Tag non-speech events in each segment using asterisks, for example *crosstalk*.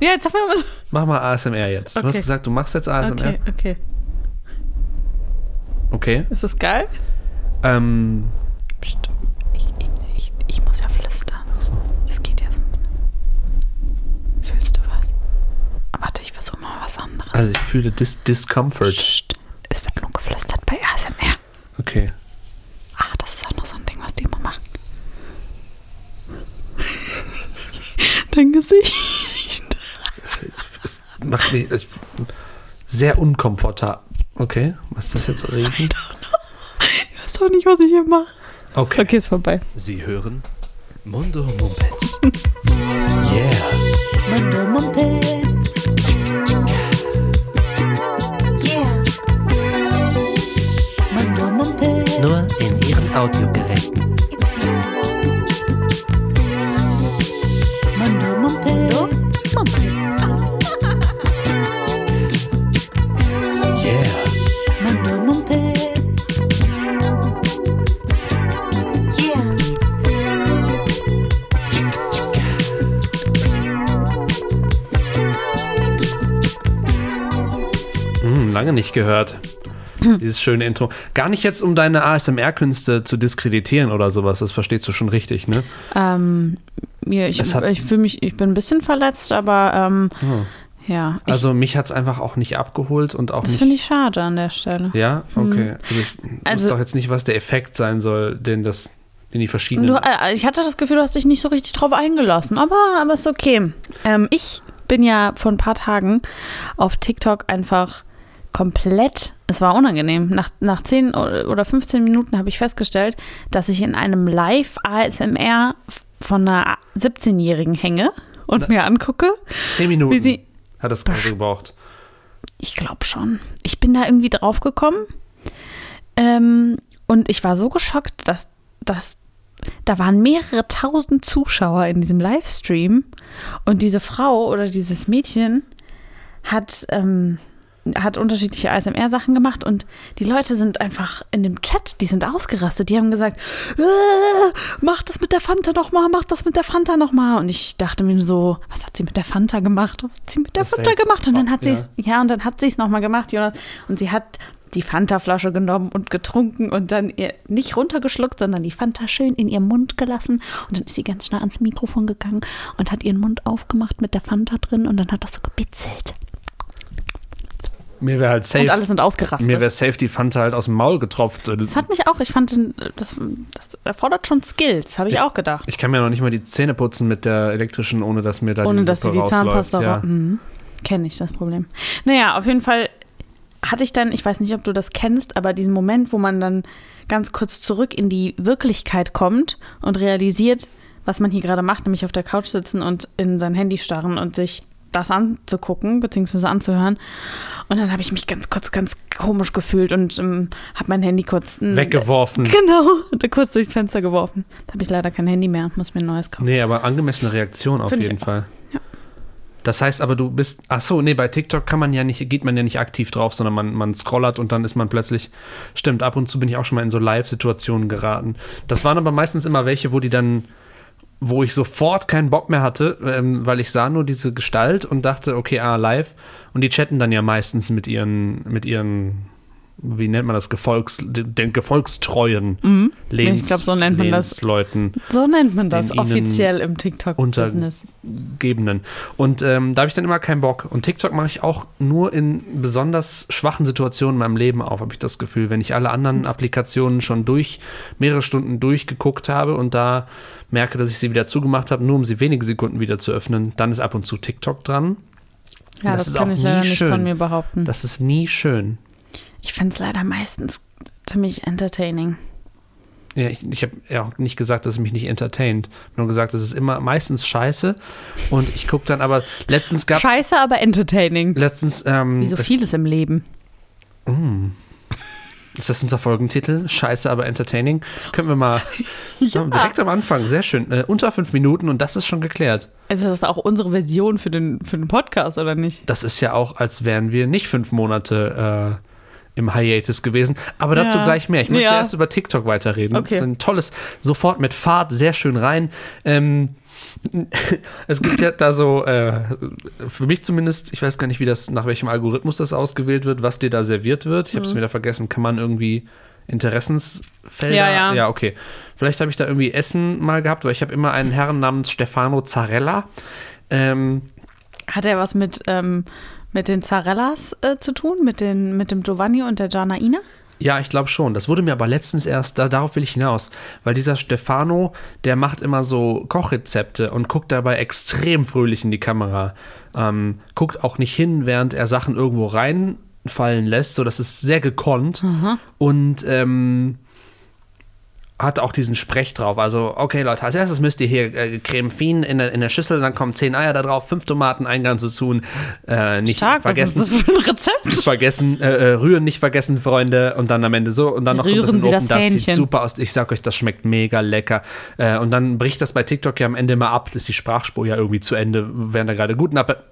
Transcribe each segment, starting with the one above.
Ja, jetzt sag mal was. Mach mal ASMR jetzt. Du Okay. hast gesagt, du machst jetzt ASMR. Okay, okay. Okay. Ist das geil? Ähm, Psst. Ich, ich, ich, muss ja flüstern. Das geht jetzt. Fühlst du was? Warte, ich versuche mal was anderes. also ich fühle Dis Discomfort. Psst. Es wird nur geflüstert bei ASMR. Okay. Ah, das ist auch noch so ein Ding, was die immer machen. *laughs* Dein Gesicht. Macht mich ich, sehr unkomfortabel. Okay, was ist das jetzt? Regen? Ich weiß auch nicht, was ich hier mache. Okay. Okay, ist vorbei. Sie hören Mundo Mumpets. *laughs* yeah. Mundo Mumpets. Yeah. Mundo Mumpets. Nur in Ihren Audiogeräten. Lange nicht gehört. *clears throat* Dieses schöne Intro. Gar nicht jetzt, um deine ASMR-Künste zu diskreditieren oder sowas. Das verstehst du schon richtig, ne? Ähm, ja, ich, ich fühle mich, ich bin ein bisschen verletzt, aber ähm, ja, ich, Also mich hat es einfach auch nicht abgeholt und auch das nicht. finde ich schade an der Stelle. Ja, okay. Also ich Also- weiß doch jetzt nicht, was der Effekt sein soll, den das, den die verschiedenen. Du, äh, ich hatte das Gefühl, du hast dich nicht so richtig drauf eingelassen, aber, aber ist okay. Ähm, ich bin ja vor ein paar Tagen auf TikTok einfach komplett, es war unangenehm. Nach, nach 10 oder 15 Minuten habe ich festgestellt, dass ich in einem Live-ASMR von einer 17-Jährigen hänge und mir angucke, Zehn Minuten wie sie hat das gerade gebraucht. Ich glaube schon. Ich bin da irgendwie drauf gekommen. Ähm, und ich war so geschockt, dass, dass da waren mehrere tausend Zuschauer in diesem Livestream. Und diese Frau oder dieses Mädchen hat, ähm, hat unterschiedliche ASMR-Sachen gemacht und die Leute sind einfach in dem Chat, die sind ausgerastet. Die haben gesagt, äh, mach das mit der Fanta nochmal, mach das mit der Fanta nochmal. Und ich dachte mir so, was hat sie mit der Fanta gemacht? Was hat sie mit der Das Fanta gemacht? Und dann hat sie ja. es, ja, und dann hat sie es nochmal gemacht, Jonas. Und sie hat die Fanta-Flasche genommen und getrunken und dann ihr nicht runtergeschluckt, sondern die Fanta schön in ihrem Mund gelassen. Und dann ist sie ganz nah ans Mikrofon gegangen und hat ihren Mund aufgemacht mit der Fanta drin und dann hat das so gebitzelt. Mir wäre halt safe. Und alle sind ausgerastet. mir wäre safe die Fanta halt aus dem Maul getropft. das hat mich auch, ich fand, das, das erfordert schon Skills, habe ich, Ich- auch gedacht. Ich kann mir noch nicht mal die Zähne putzen mit der elektrischen, ohne dass mir da Ohne die dass sie die. Zahnpasta Ja. Mhm. Kenne ich das Problem. Naja, auf jeden Fall hatte ich dann, ich weiß nicht, ob du das kennst, aber diesen Moment, wo man dann ganz kurz zurück in die Wirklichkeit kommt und realisiert, was man hier gerade macht, nämlich auf der Couch sitzen und in sein Handy starren und sich das anzugucken, beziehungsweise anzuhören. Und dann habe ich mich ganz kurz ganz komisch gefühlt und ähm, habe mein Handy kurz mm, Weggeworfen. Genau, *laughs* kurz durchs Fenster geworfen. Jetzt habe ich leider kein Handy mehr, muss mir ein neues kaufen. Nee, aber angemessene Reaktion auf Finde ich jeden. Fall. Ja. Das heißt aber, du bist. Ach so, nee, bei TikTok kann man ja nicht, geht man ja nicht aktiv drauf, sondern man, man scrollert und dann ist man plötzlich. Stimmt, ab und zu bin ich auch schon mal in so Live-Situationen geraten. Das waren aber meistens immer welche, wo die dann. Wo ich sofort keinen Bock mehr hatte, ähm, weil ich sah nur diese Gestalt und dachte, okay, ah, live. Und die chatten dann ja meistens mit ihren, mit ihren, wie nennt man das, Gefolgs, den Gefolgstreuen Mhm. Ich glaub, so nennt man das. Lehnsleuten. So nennt man das offiziell im TikTok-Business. Gebenden. Und ähm, da habe ich dann immer keinen Bock. Und TikTok mache ich auch nur in besonders schwachen Situationen in meinem Leben auf, habe ich das Gefühl. Wenn ich alle anderen Applikationen schon durch mehrere Stunden durchgeguckt habe und da merke, dass ich sie wieder zugemacht habe, nur um sie wenige Sekunden wieder zu öffnen, dann ist ab und zu TikTok dran. Ja, Das das, ist kann auch ich leider nie nicht schön. von mir behaupten. Das ist nie schön. Ich finde es leider meistens ziemlich entertaining. Ja, ich, ich habe ja auch nicht gesagt, dass es mich nicht entertaint. Nur gesagt, es ist immer meistens scheiße. Und ich gucke dann aber, letztens gab Scheiße, aber entertaining. letztens, ähm, Wie so vieles im Leben. Ist das unser Folgentitel? Scheiße, aber entertaining. Können wir mal *laughs* Ja. direkt am Anfang. Sehr schön. Äh, unter fünf Minuten und das ist schon geklärt. Ist das auch unsere Version für den, für den Podcast, oder nicht? Das ist ja auch, als wären wir nicht fünf Monate im Hiatus gewesen. Aber dazu Ja. gleich mehr. Ich möchte Ja. erst über TikTok weiterreden. Okay. Das ist ein tolles, sofort mit Fahrt, sehr schön rein. Ähm, *laughs* es gibt ja da so, äh, für mich zumindest, ich weiß gar nicht, wie das, nach welchem Algorithmus das ausgewählt wird, was dir da serviert wird. Ich habe es wieder vergessen. Kann man irgendwie Interessensfelder? Mhm. Ja, ja. Ja, okay. Vielleicht habe ich da irgendwie Essen mal gehabt, weil ich habe immer einen Herrn namens Stefano Zarella. Ähm, Hat er was mit, ähm, mit den Zarellas äh, zu tun? Mit, den, mit dem Giovanni und der Giannaina? Ja, ich glaube schon. Das wurde mir aber letztens erst, da, darauf will ich hinaus. Weil dieser Stefano, der macht immer so Kochrezepte und guckt dabei extrem fröhlich in die Kamera. Ähm, guckt auch nicht hin, während er Sachen irgendwo reinfallen lässt. So, das ist sehr gekonnt. Und ähm, hat auch diesen Sprech drauf. Also, okay, Leute, als erstes müsst ihr hier äh, Creme Fien in der, in der Schüssel, dann kommen zehn Eier da drauf, fünf Tomaten, ein ganzes Huhn. Äh, nicht Stark, was vergessen. ist das für ein Rezept? Nicht vergessen, äh, äh, rühren nicht vergessen, Freunde. Und dann am Ende so. Und dann noch Rühren ein bisschen Sie Ofen. das Das, sieht super aus. Ich sag euch, das schmeckt mega lecker. Äh, und dann bricht das bei TikTok ja am Ende immer ab. Das ist die Sprachspur ja irgendwie zu Ende, während er gerade guten Appetit.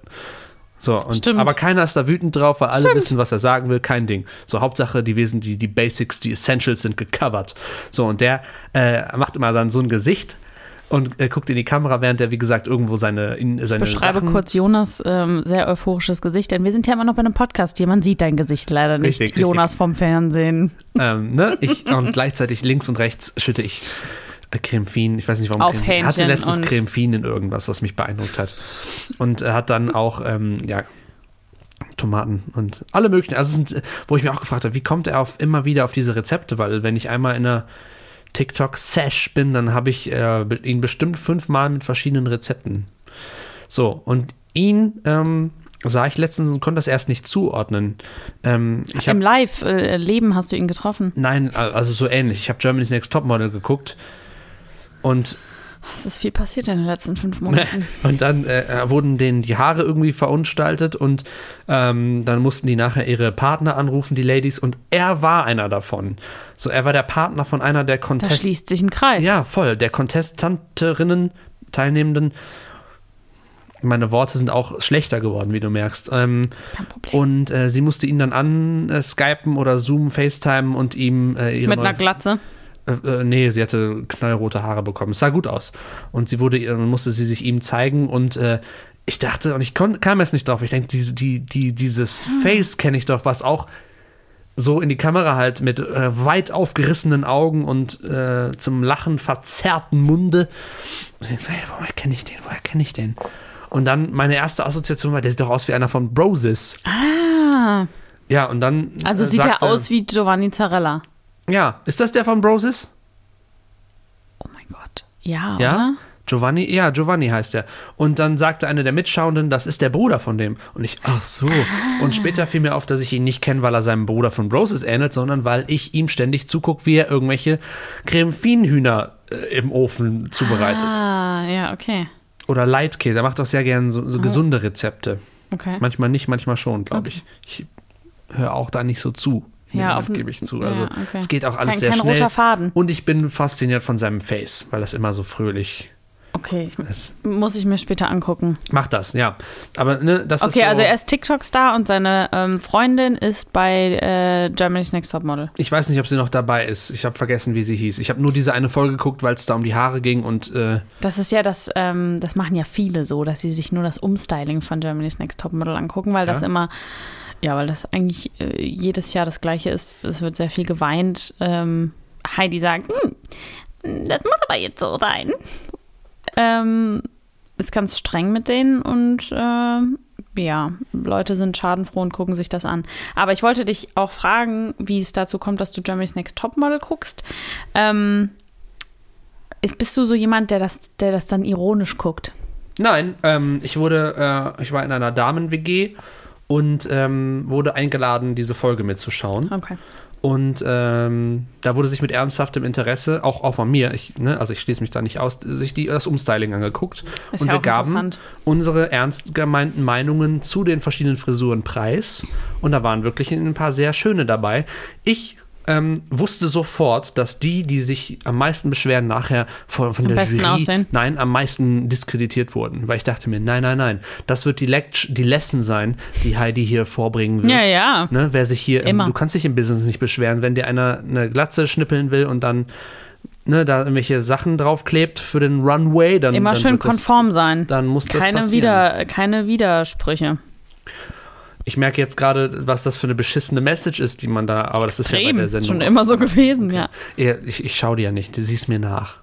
So, und, Stimmt. aber keiner ist da wütend drauf, weil alle Stimmt. wissen, was er sagen will. Kein Ding. So, Hauptsache, die Wesen, die, die Basics, die Essentials sind gecovert. So, und der äh, macht immer dann so ein Gesicht und äh, guckt in die Kamera, während er, wie gesagt, irgendwo seine, in, seine Beschreibe Sachen kurz Jonas ähm, sehr euphorisches Gesicht, denn wir sind ja immer noch bei einem Podcast hier. Man sieht dein Gesicht leider nicht. Richtig, richtig. Jonas vom Fernsehen. ähm, ne? ich, und gleichzeitig links und rechts schütte ich äh, Creme Fien. Ich weiß nicht, warum. Auf Creme, er hatte letztens und- Creme Fien in irgendwas, was mich beeindruckt hat. Und er hat dann auch, ähm, ja, Tomaten und alle möglichen. Also, sind, äh, wo ich mir auch gefragt habe, wie kommt er auf, immer wieder auf diese Rezepte? Weil, wenn ich einmal in einer TikTok-Sash bin, dann habe ich äh, ihn bestimmt fünfmal mit verschiedenen Rezepten. So, und ihn ähm, sah ich letztens und konnte das erst nicht zuordnen. Ähm, Im Live-Leben hast du ihn getroffen. Nein, also so ähnlich. Ich habe Germany's Next Topmodel geguckt und, Es ist viel passiert in den letzten fünf Monaten. *laughs* und dann äh, wurden denen die Haare irgendwie verunstaltet und ähm, dann mussten die nachher ihre Partner anrufen, die Ladies, und er war einer davon. So, er war der Partner von einer der Da Contest... schließt sich ein Kreis. Ja, voll. Der Contestanterinnen, Teilnehmenden. Meine Worte sind auch schlechter geworden, wie du merkst. Ähm, Das ist kein Problem. und äh, sie musste ihn dann an äh, Skypen oder Zoom, FaceTime und ihm äh, ihre Mit einer Glatze. Äh, äh, nee, sie hatte knallrote Haare bekommen. Es sah gut aus. Und sie wurde, äh, musste sie sich ihm zeigen und äh, ich dachte, und ich kon, kam jetzt nicht drauf, ich denke, die, die, die, dieses Face kenne ich doch, was auch so in die Kamera halt mit äh, weit aufgerissenen Augen und äh, zum Lachen verzerrten Munde. Und ich so, hey, woher kenne ich den? Woher kenne ich den? Und dann meine erste Assoziation war, der sieht doch aus wie einer von Brosis. Ah, Ja, und dann. also äh, sieht er aus wie Giovanni Zarella. Ja, ist das der von Brosis? Oh mein Gott. Ja, Ja? oder? Giovanni, ja, Giovanni heißt er. Und dann sagte eine der Mitschauenden, das ist der Bruder von dem. Und ich, ach so. Und später fiel mir auf, dass ich ihn nicht kenne, weil er seinem Bruder von Broses ähnelt, sondern weil ich ihm ständig zugucke, wie er irgendwelche creme hühner äh, im Ofen zubereitet. Ah, ja, okay. Oder Leitkäse. Er macht auch sehr gerne so, so gesunde Rezepte. Okay. Manchmal nicht, manchmal schon, glaube ich. Ich höre auch da nicht so zu. Ja, das offen- gebe ich zu. ja, Also okay. es geht auch alles Kein- sehr kein schnell. roter Faden. Und ich bin fasziniert von seinem Face, weil das immer so fröhlich Okay, ich, ist. muss ich mir später angucken. Mach das, ja. Aber ne, das ist Okay, so, also er ist TikTok-Star und seine ähm, Freundin ist bei äh, Germany's Next Topmodel. Ich weiß nicht, ob sie noch dabei ist. Ich habe vergessen, wie sie hieß. Ich habe nur diese eine Folge geguckt, weil es da um die Haare ging und äh, Das ist ja das, ähm, das machen ja viele so, dass sie sich nur das Umstyling von Germany's Next Topmodel angucken, weil das Ja? immer, ja, weil das eigentlich äh, jedes Jahr das gleiche ist. Es wird sehr viel geweint. Ähm, Heidi sagt, hm, das muss aber jetzt so sein. Ähm, ist ganz streng mit denen und ähm, ja, Leute sind schadenfroh und gucken sich das an. Aber ich wollte dich auch fragen, wie es dazu kommt, dass du Germany's Next Topmodel guckst. Ähm, ist, bist du so jemand, der das, der das dann ironisch guckt? nein, ähm, ich wurde, äh, ich war in einer Damen-WG und ähm, wurde eingeladen, diese Folge mitzuschauen. Okay. Und ähm, da wurde sich mit ernsthaftem Interesse, auch, auch von mir, ich, ne, also ich schließe mich da nicht aus, sich die, das Umstyling angeguckt. Ist und ja wir gaben unsere ernst gemeinten Meinungen zu den verschiedenen Frisuren preis. Und da waren wirklich ein paar sehr schöne dabei. Ich ähm, wusste sofort, dass die, die sich am meisten beschweren, nachher von, von Am der besten Jury, aussehen. nein, am meisten diskreditiert wurden. Weil ich dachte mir, nein, nein, nein, das wird die, Lect die Lesson sein, die Heidi hier vorbringen wird. Ja, ja. Ne, wer sich hier, im, du kannst dich im Business nicht beschweren, wenn dir einer eine Glatze schnippeln will und dann ne, da irgendwelche Sachen draufklebt für den Runway, dann, Immer dann schön wird das, konform sein. dann muss das Keine. Wider, keine Widersprüche. Ich merke jetzt gerade, was das für eine beschissene Message ist, die man da, aber das ist ja bei Extrem. der Sendung. Schon immer so gewesen, ja. Ja, Ich, ich schaue dir ja nicht, du siehst mir nach.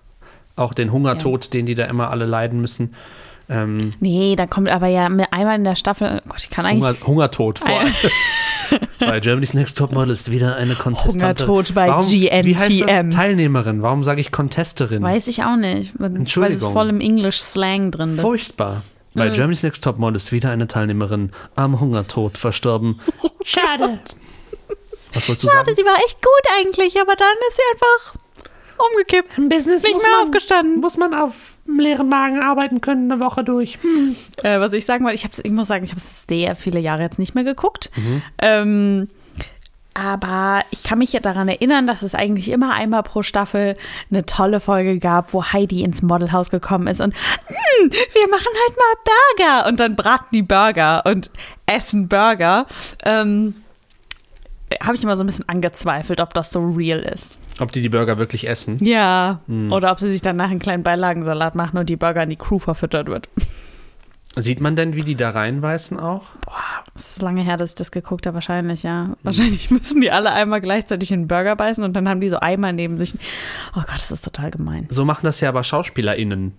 Auch den Hungertod, den die da immer alle leiden müssen. Ähm, Nee, da kommt aber ja einmal in der Staffel, oh Gott, ich kann eigentlich Hunger, Hungertod vor Ein- *laughs* Bei Germany's Next Topmodel ist wieder eine Contestante. Hungertod bei Warum, Wie heißt GNTM. das? Teilnehmerin. Warum sage ich Contesterin? Weiß ich auch nicht, weil weil es Entschuldigung. voll im English-Slang drin ist. Furchtbar. Bei Germany's Next Topmodel ist wieder eine Teilnehmerin am Hungertod verstorben. *laughs* Schade. Was wolltest du Schade, sagen? sie war echt gut eigentlich, aber dann ist sie einfach umgekippt. Im Business Nicht mehr aufgestanden. muss man auf leeren Magen arbeiten können, eine Woche durch. Äh, was ich sagen wollte, ich, hab's, ich muss sagen, ich habe es sehr viele Jahre jetzt nicht mehr geguckt. Mhm. Ähm, aber ich kann mich ja daran erinnern, dass es eigentlich immer einmal pro Staffel eine tolle Folge gab, wo Heidi ins Modelhaus gekommen ist und "Hm, wir machen halt mal Burger und dann braten die Burger und essen Burger. Ähm, habe ich immer so ein bisschen angezweifelt, ob das so real ist. Ob die die Burger wirklich essen? Ja. Hm. Oder ob sie sich danach einen kleinen Beilagensalat machen und die Burger an die Crew verfüttert wird. Sieht man denn, wie die da reinbeißen auch? Es ist lange her, dass ich das geguckt habe, wahrscheinlich, ja. Wahrscheinlich *laughs* müssen die alle einmal gleichzeitig in den Burger beißen und dann haben die so Eimer neben sich. Oh Gott, das ist total gemein. So machen das ja aber SchauspielerInnen.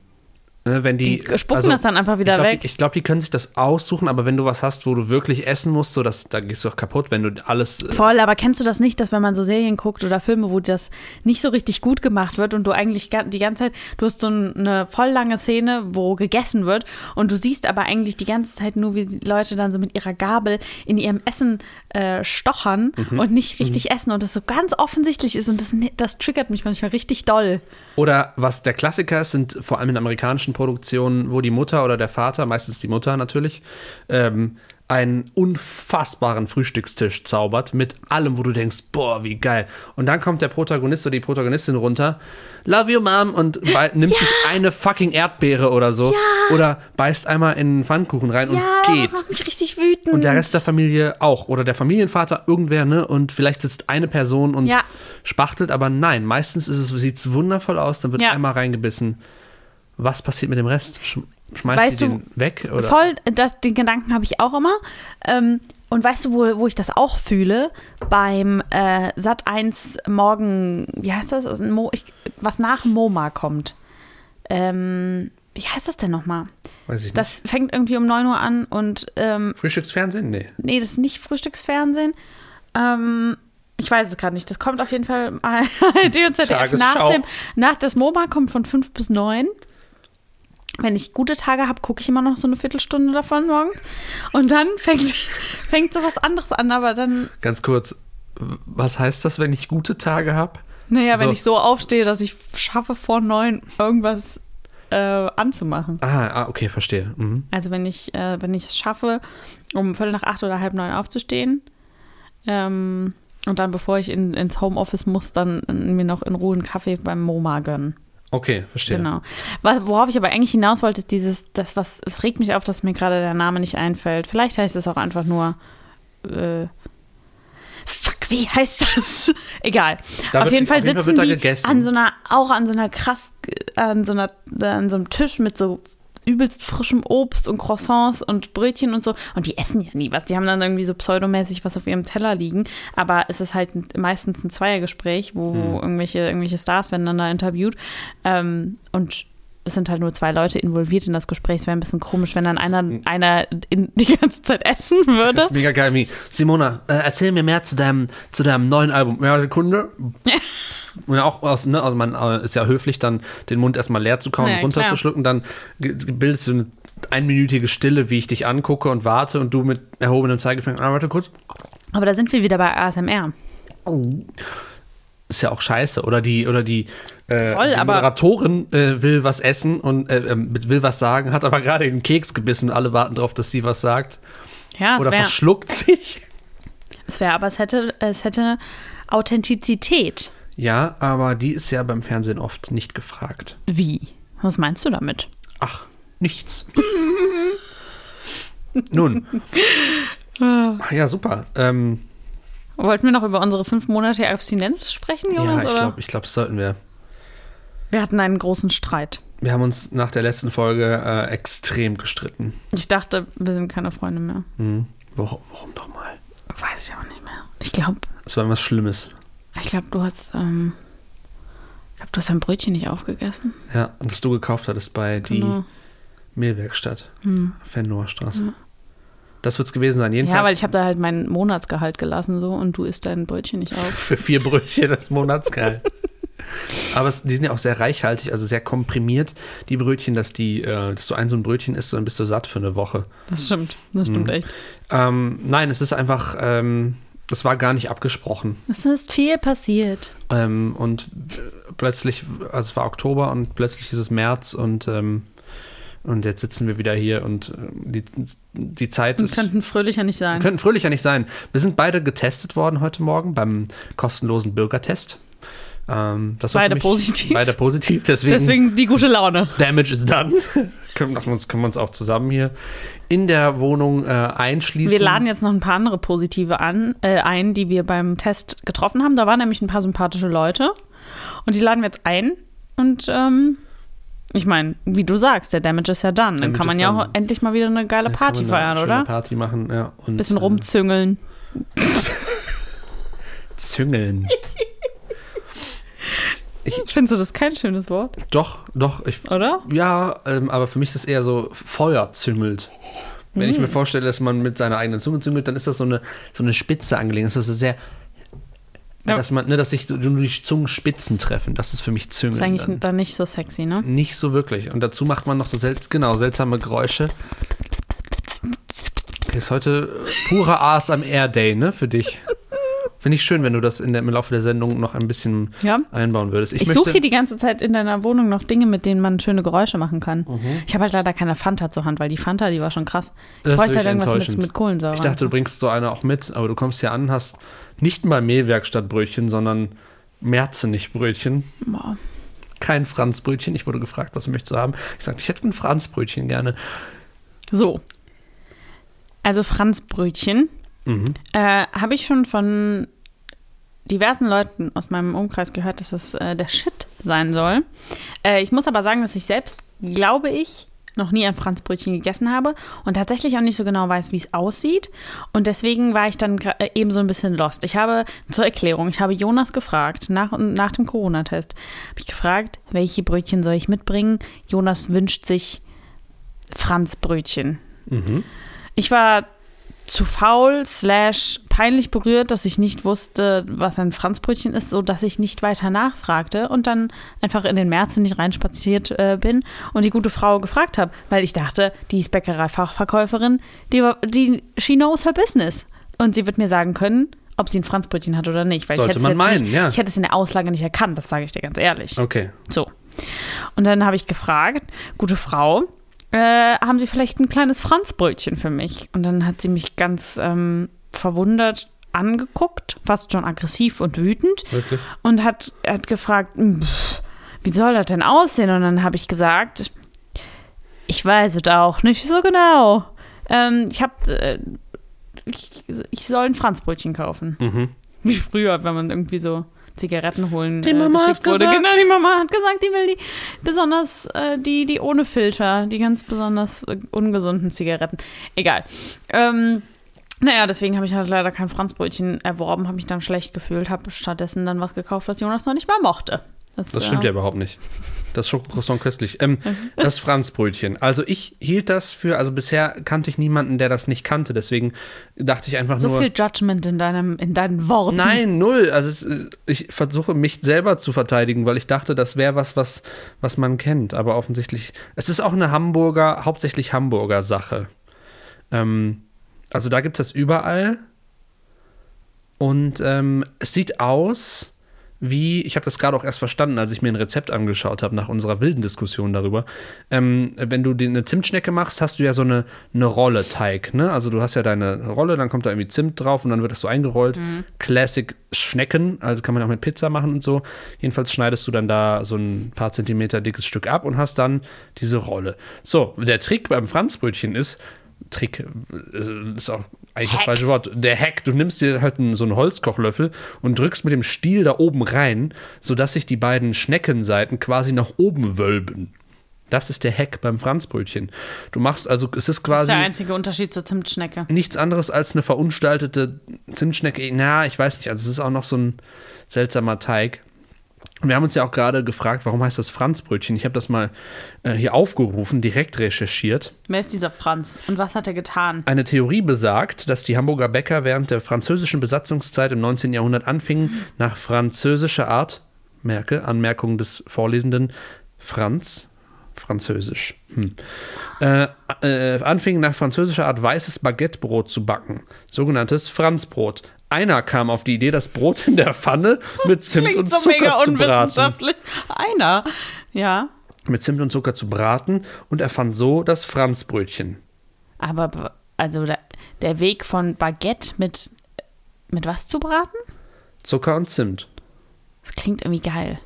Ne, wenn die, Die spucken also, das dann einfach wieder ich glaub, weg. Die, ich glaube, die können sich das aussuchen, aber wenn du was hast, wo du wirklich essen musst, so das, da gehst du doch kaputt, wenn du alles. äh, Voll, aber kennst du das nicht, dass wenn man so Serien guckt oder Filme, wo das nicht so richtig gut gemacht wird und du eigentlich die ganze Zeit, du hast so eine voll lange Szene, wo gegessen wird und du siehst aber eigentlich die ganze Zeit nur, wie die Leute dann so mit ihrer Gabel in ihrem Essen äh, stochern Mhm. und nicht richtig essen und das so ganz offensichtlich ist und das, das triggert mich manchmal richtig doll. Oder was der Klassiker ist, sind vor allem in amerikanischen Produktionen, wo die Mutter oder der Vater, meistens die Mutter natürlich, ähm, einen unfassbaren Frühstückstisch zaubert mit allem, wo du denkst, boah, wie geil. Und dann kommt der Protagonist oder die Protagonistin runter, love you, Mom, und nimmt sich eine fucking Erdbeere oder so. Oder beißt einmal in einen Pfannkuchen rein und geht. das macht mich richtig wütend. Und der Rest der Familie auch. Oder der Familienvater, irgendwer, ne? Und vielleicht sitzt eine Person und Ja. spachtelt, aber nein, meistens ist es, sieht es wundervoll aus, dann wird Ja. einmal reingebissen. Was passiert mit dem Rest? Sch schmeißt Weißt du, den weg? Oder? Voll, das, den Gedanken habe ich auch immer. Ähm, und weißt du, wo, wo ich das auch fühle? Beim äh, Sat 1 morgen, wie heißt das? Also was nach MoMA kommt. Ähm, wie heißt das denn nochmal? Weiß ich nicht. Das fängt irgendwie um 9 Uhr an und ähm, Frühstücksfernsehen? Nee. nee, das ist nicht Frühstücksfernsehen. Ähm, ich weiß es gerade nicht. Das kommt auf jeden Fall ARD *laughs* und ZDF nach dem, nach das MoMA kommt von 5 bis 9. Wenn ich gute Tage habe, gucke ich immer noch so eine Viertelstunde davon morgens. Und dann fängt, *laughs* fängt so was anderes an, aber dann, Ganz kurz, was heißt das, wenn ich gute Tage habe? naja, wenn So. ich so aufstehe, dass ich schaffe, vor neun irgendwas äh, anzumachen. Ah, ah, okay, verstehe. Mhm. Also wenn ich, äh, wenn ich es schaffe, um Viertel nach acht oder halb neun aufzustehen, ähm, und dann, bevor ich in, ins Homeoffice muss, dann mir noch in Ruhe einen Kaffee beim MoMA gönnen. Okay, verstehe. Genau. Worauf ich aber eigentlich hinaus wollte, ist dieses, das, was, es regt mich auf, dass mir gerade der Name nicht einfällt. Vielleicht heißt es auch einfach nur, äh, fuck, wie heißt das? *laughs* Egal. Da auf wird- jeden Fall auf jeden Fall sitzen die an so einer, auch an so einer krass, an so einer, an so einem Tisch mit so übelst frischem Obst und Croissants und Brötchen und so. Und die essen ja nie was. Die haben dann irgendwie so pseudomäßig was auf ihrem Teller liegen. Aber es ist halt ein- meistens ein Zweiergespräch, wo, Hm. wo irgendwelche, irgendwelche Stars werden dann da interviewt. Ähm, und es sind halt nur zwei Leute involviert in das Gespräch. Es wäre ein bisschen komisch, wenn dann einer, einer in, die ganze Zeit essen würde. Das ist mega geil. Wie, Simona, äh, erzähl mir mehr zu deinem, zu deinem neuen Album. Ja, Sekunde. *laughs* Ja, auch aus, ne, also man äh, ist ja höflich, dann den Mund erstmal leer zu kauen Ja, und runterzuschlucken. Dann ge- bildest du eine einminütige Stille, wie ich dich angucke und warte und du mit erhobenem Zeigefinger. Ah, warte kurz. Aber da sind wir wieder bei ASMR. Ist ja auch scheiße. Oder die, oder die, äh, Voll, die Moderatorin äh, will was essen und äh, ähm, will was sagen, hat aber gerade den Keks gebissen und alle warten darauf, dass sie was sagt. Ja, es Oder wäre verschluckt sich. Es wäre, aber es hätte, es hätte Authentizität. Ja, aber die ist ja beim Fernsehen oft nicht gefragt. Wie? Was meinst du damit? Ach, nichts. *laughs* Nun. Ja, super. Ähm, Wollten wir noch über unsere fünf Monate Abstinenz sprechen, ja, Jonas? ich oder? glaube, ich glaub, das sollten wir. Wir hatten einen großen Streit. Wir haben uns nach der letzten Folge äh, extrem gestritten. Ich dachte, wir sind keine Freunde mehr. Hm. Warum, warum doch mal? Weiß ich auch nicht mehr. Ich glaube, Das war irgendwas Schlimmes. Ich glaube, du hast, ähm, ich glaube, du hast ein Brötchen nicht aufgegessen. Ja, und das du gekauft hattest bei Genau. die Mehlwerkstatt, Hm. Fennower Straße. Das wird es gewesen sein. Jedenfalls Ja, weil ich habe da halt mein Monatsgehalt gelassen so und du isst dein Brötchen nicht auf. *laughs* für vier Brötchen das Monatsgehalt. *laughs* Aber es, die sind ja auch sehr reichhaltig, also sehr komprimiert, die Brötchen, dass, die, äh, dass du ein so ein Brötchen isst und dann bist du satt für eine Woche. Das stimmt. Das stimmt Hm. echt. Ähm, nein, es ist einfach, ähm, es war gar nicht abgesprochen. Es ist viel passiert. Ähm, und äh, plötzlich, also es war Oktober und plötzlich ist es März und, ähm, und jetzt sitzen wir wieder hier und äh, die, die Zeit Wir ist. könnten fröhlicher nicht sein. könnten fröhlicher nicht sein. Wir sind beide getestet worden heute Morgen beim kostenlosen Bürgertest. Ähm, Beide positiv. Beide positiv, deswegen, Deswegen die gute Laune. Damage is done. *laughs* können, wir uns, können wir uns auch zusammen hier in der Wohnung äh, einschließen. Wir laden jetzt noch ein paar andere Positive an, äh, ein, die wir beim Test getroffen haben. Da waren nämlich ein paar sympathische Leute. Und die laden wir jetzt ein. Und ähm, ich meine, wie du sagst, der Damage ist ja done. Dann Damage kann man ja auch endlich mal wieder eine geile Party feiern, oder? Party machen, ja. Und, Bisschen äh, rumzüngeln. *laughs* Züngeln. *laughs* Findest du das kein schönes Wort, Doch, doch. Ich, oder? ja, ähm, aber für mich ist das eher so Feuer züngelt. Wenn Mm. ich mir vorstelle, dass man mit seiner eigenen Zunge züngelt, dann ist das so eine, so eine spitze Angelegenheit. Das ist sehr. Ja. Dass, man, ne, dass sich nur die Zungenspitzen treffen. Das ist für mich Züngeln. Ist eigentlich dann. dann nicht so sexy, ne? Nicht so wirklich. Und dazu macht man noch so sel genau, seltsame Geräusche. Okay, ist heute äh, purer ASMR Day, ne, für dich. Finde ich schön, wenn du das in der, im Laufe der Sendung noch ein bisschen Ja. einbauen würdest. Ich, möchte- suche hier die ganze Zeit in deiner Wohnung noch Dinge, mit denen man schöne Geräusche machen kann. Mhm. Ich habe halt leider keine Fanta zur Hand, weil die Fanta, die war schon krass. Ich Das bräuchte halt irgendwas mit, mit Kohlensäure. Ich dachte, du bringst so eine auch mit, aber du kommst hier an, hast nicht mal Mehlwerkstattbrötchen, sondern Merzenich-Brötchen. Boah. Kein Franzbrötchen. Ich wurde gefragt, was möchtest du haben? Ich sagte, ich hätte ein Franzbrötchen gerne. So. Also Franzbrötchen Mhm. äh, habe ich schon von diversen Leuten aus meinem Umkreis gehört, dass das äh, der Shit sein soll. Äh, ich muss aber sagen, dass ich selbst, glaube ich, noch nie ein Franzbrötchen gegessen habe und tatsächlich auch nicht so genau weiß, wie es aussieht. Und deswegen war ich dann äh, eben so ein bisschen lost. Ich habe zur Erklärung, ich habe Jonas gefragt, nach, nach dem Corona-Test, habe ich gefragt, welche Brötchen soll ich mitbringen? Jonas wünscht sich Franzbrötchen. Mhm. Ich war zu faul, slash peinlich berührt, dass ich nicht wusste, was ein Franzbrötchen ist, so dass ich nicht weiter nachfragte und dann einfach in den März nicht reinspaziert äh, bin und die gute Frau gefragt habe, weil ich dachte, die ist Bäckerei-Fachverkäuferin, die, war- die, she knows her business. Und sie wird mir sagen können, ob sie ein Franzbrötchen hat oder nicht. Weil Sollte ich man meinen, nicht, ja. Ich hätte es in der Auslage nicht erkannt, das sage ich dir ganz ehrlich. Okay. So. Und dann habe ich gefragt, gute Frau, äh, haben Sie vielleicht ein kleines Franzbrötchen für mich? Und dann hat sie mich ganz ähm, verwundert angeguckt, fast schon aggressiv und wütend Wirklich? und hat, hat gefragt, "Hm, wie soll das denn aussehen? Und dann habe ich gesagt, ich weiß es auch nicht so genau. Ähm, ich habe, äh, ich, ich soll ein Franzbrötchen kaufen. Mhm. Wie früher, wenn man irgendwie so Zigaretten holen Die äh, Mama hat geschickt wurde. gesagt- Genau, die Mama hat gesagt, die will die besonders, äh, die, die ohne Filter, die ganz besonders äh, ungesunden Zigaretten. Egal. Ähm, naja, deswegen habe ich halt leider kein Franzbrötchen erworben, habe mich dann schlecht gefühlt, habe stattdessen dann was gekauft, was Jonas noch nicht mal mochte. Das stimmt äh, ja überhaupt nicht. Das Schokocroissant köstlich. Ähm, das Franzbrötchen. Also ich hielt das für, also bisher kannte ich niemanden, der das nicht kannte. Deswegen dachte ich einfach So nur. viel Judgment in, deinem, in deinen Worten. Nein, null. Also ich versuche mich selber zu verteidigen, weil ich dachte, das wäre was, was, was man kennt. Aber offensichtlich, es ist auch eine Hamburger, hauptsächlich Hamburger Sache. Ähm, also da gibt es das überall. Und ähm, es sieht aus wie, ich habe das gerade auch erst verstanden, als ich mir ein Rezept angeschaut habe, nach unserer wilden Diskussion darüber. Ähm, wenn du eine Zimtschnecke machst, hast du ja so eine, eine Rolle Teig. Ne? Also du hast ja deine Rolle, dann kommt da irgendwie Zimt drauf und dann wird das so eingerollt. Classic Schnecken, also kann man auch mit Pizza machen und so. Jedenfalls schneidest du dann da so ein paar Zentimeter dickes Stück ab und hast dann diese Rolle. So, der Trick beim Franzbrötchen ist, Trick äh, ist auch eigentlich das falsche Wort. Der Hack, du nimmst dir halt einen, so einen Holzkochlöffel und drückst mit dem Stiel da oben rein, sodass sich die beiden Schneckenseiten quasi nach oben wölben. Das ist der Hack beim Franzbrötchen. Du machst also, es ist Das ist quasi der einzige Unterschied zur Zimtschnecke. nichts anderes als eine verunstaltete Zimtschnecke. Na, ich weiß nicht, also es ist auch noch so ein seltsamer Teig. Und wir haben uns ja auch gerade gefragt, warum heißt das Franzbrötchen? Ich habe das mal äh, hier aufgerufen, direkt recherchiert. Wer ist dieser Franz? Und was hat er getan? Eine Theorie besagt, dass die Hamburger Bäcker während der französischen Besatzungszeit im 19. Jahrhundert anfingen, nach französischer Art, merke, Anmerkung des Vorlesenden, Franz, Französisch, hm, äh, äh, anfingen nach französischer Art weißes Baguettebrot zu backen, sogenanntes Franzbrot. Einer kam auf die Idee, das Brot in der Pfanne mit Zimt Klingt und so Zucker mega zu braten unwissenschaftlich. Einer. Ja. mit Zimt und Zucker zu braten und erfand so das Franzbrötchen. Aber also der, der Weg von Baguette mit, mit was zu braten? Zucker und Zimt. Das klingt irgendwie geil.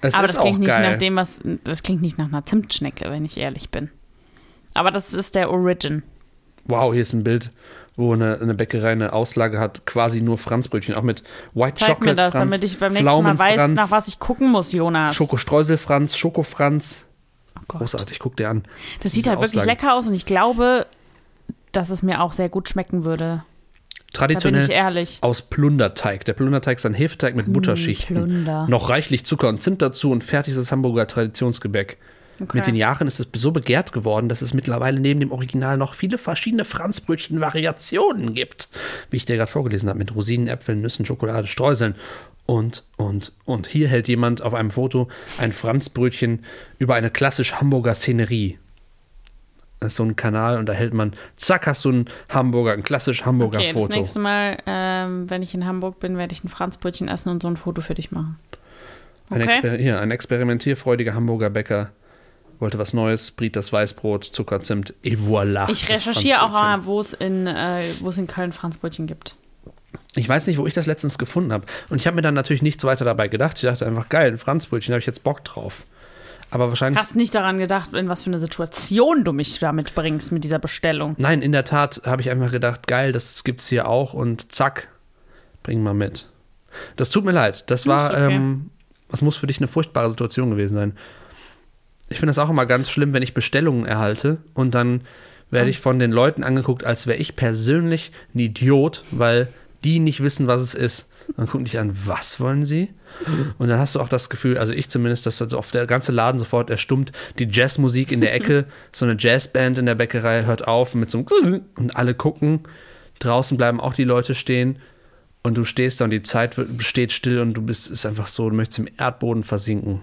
Es Aber das klingt nicht geil. nach dem, was. Das klingt nicht nach einer Zimtschnecke, wenn ich ehrlich bin. Aber das ist der Origin. Wow, hier ist ein Bild, wo eine, eine Bäckerei eine Auslage hat, quasi nur Franzbrötchen, auch mit White Zeig Chocolate mir das, Franz, damit ich beim nächsten Mal weiß, Pflaumenfranz, nach was ich gucken muss, Jonas. Schokostreusel Franz, Schokofranz. Oh Gott. Großartig, guck dir an. Das sieht halt wirklich Auslagen. lecker aus und ich glaube, dass es mir auch sehr gut schmecken würde. Traditionell aus Plunderteig. Der Plunderteig ist ein Hefeteig mit Butterschichten. Plunder. Noch reichlich Zucker und Zimt dazu und fertig ist das Hamburger Traditionsgebäck. Okay. Mit den Jahren ist es so begehrt geworden, dass es mittlerweile neben dem Original noch viele verschiedene Franzbrötchen-Variationen gibt. Wie ich dir gerade vorgelesen habe, mit Rosinen, Äpfeln, Nüssen, Schokolade, Streuseln und, und, und. Hier hält jemand auf einem Foto ein Franzbrötchen über eine klassisch Hamburger Szenerie. Das ist so ein Kanal und da hält man, zack, hast du ein Hamburger, ein klassisch Hamburger Okay, das Foto. nächste Mal, ähm, wenn ich in Hamburg bin, werde ich ein Franzbrötchen essen und so ein Foto für dich machen. Ein, Okay. Exper hier, ein experimentierfreudiger Hamburger Bäcker wollte was Neues, briet das Weißbrot, Zucker, Zimt, et voilà. Ich recherchiere auch mal, wo es in, äh, es in Köln Franzbrötchen gibt. Ich weiß nicht, wo ich das letztens gefunden habe. Und ich habe mir dann natürlich nichts weiter dabei gedacht. Ich dachte einfach, geil, ein Franzbrötchen, da habe ich jetzt Bock drauf. Aber wahrscheinlich. Hast nicht daran gedacht, in was für eine Situation du mich damit bringst mit dieser Bestellung. Nein, in der Tat habe ich einfach gedacht, geil, das gibt's hier auch und zack, bring mal mit. Das tut mir leid. Das war, okay. ähm, das muss für dich eine furchtbare Situation gewesen sein. Ich finde das auch immer ganz schlimm, wenn ich Bestellungen erhalte und dann werde ich von den Leuten angeguckt, als wäre ich persönlich ein Idiot, weil die nicht wissen, was es ist. Dann gucken dich an, was wollen sie? Und dann hast du auch das Gefühl, also ich zumindest, dass auf der ganze Laden sofort erstummt, die Jazzmusik in der Ecke, so eine Jazzband in der Bäckerei hört auf mit so einem *laughs* und alle gucken. Draußen bleiben auch die Leute stehen und du stehst da und die Zeit wird, steht still und du bist, ist einfach so, du möchtest im Erdboden versinken.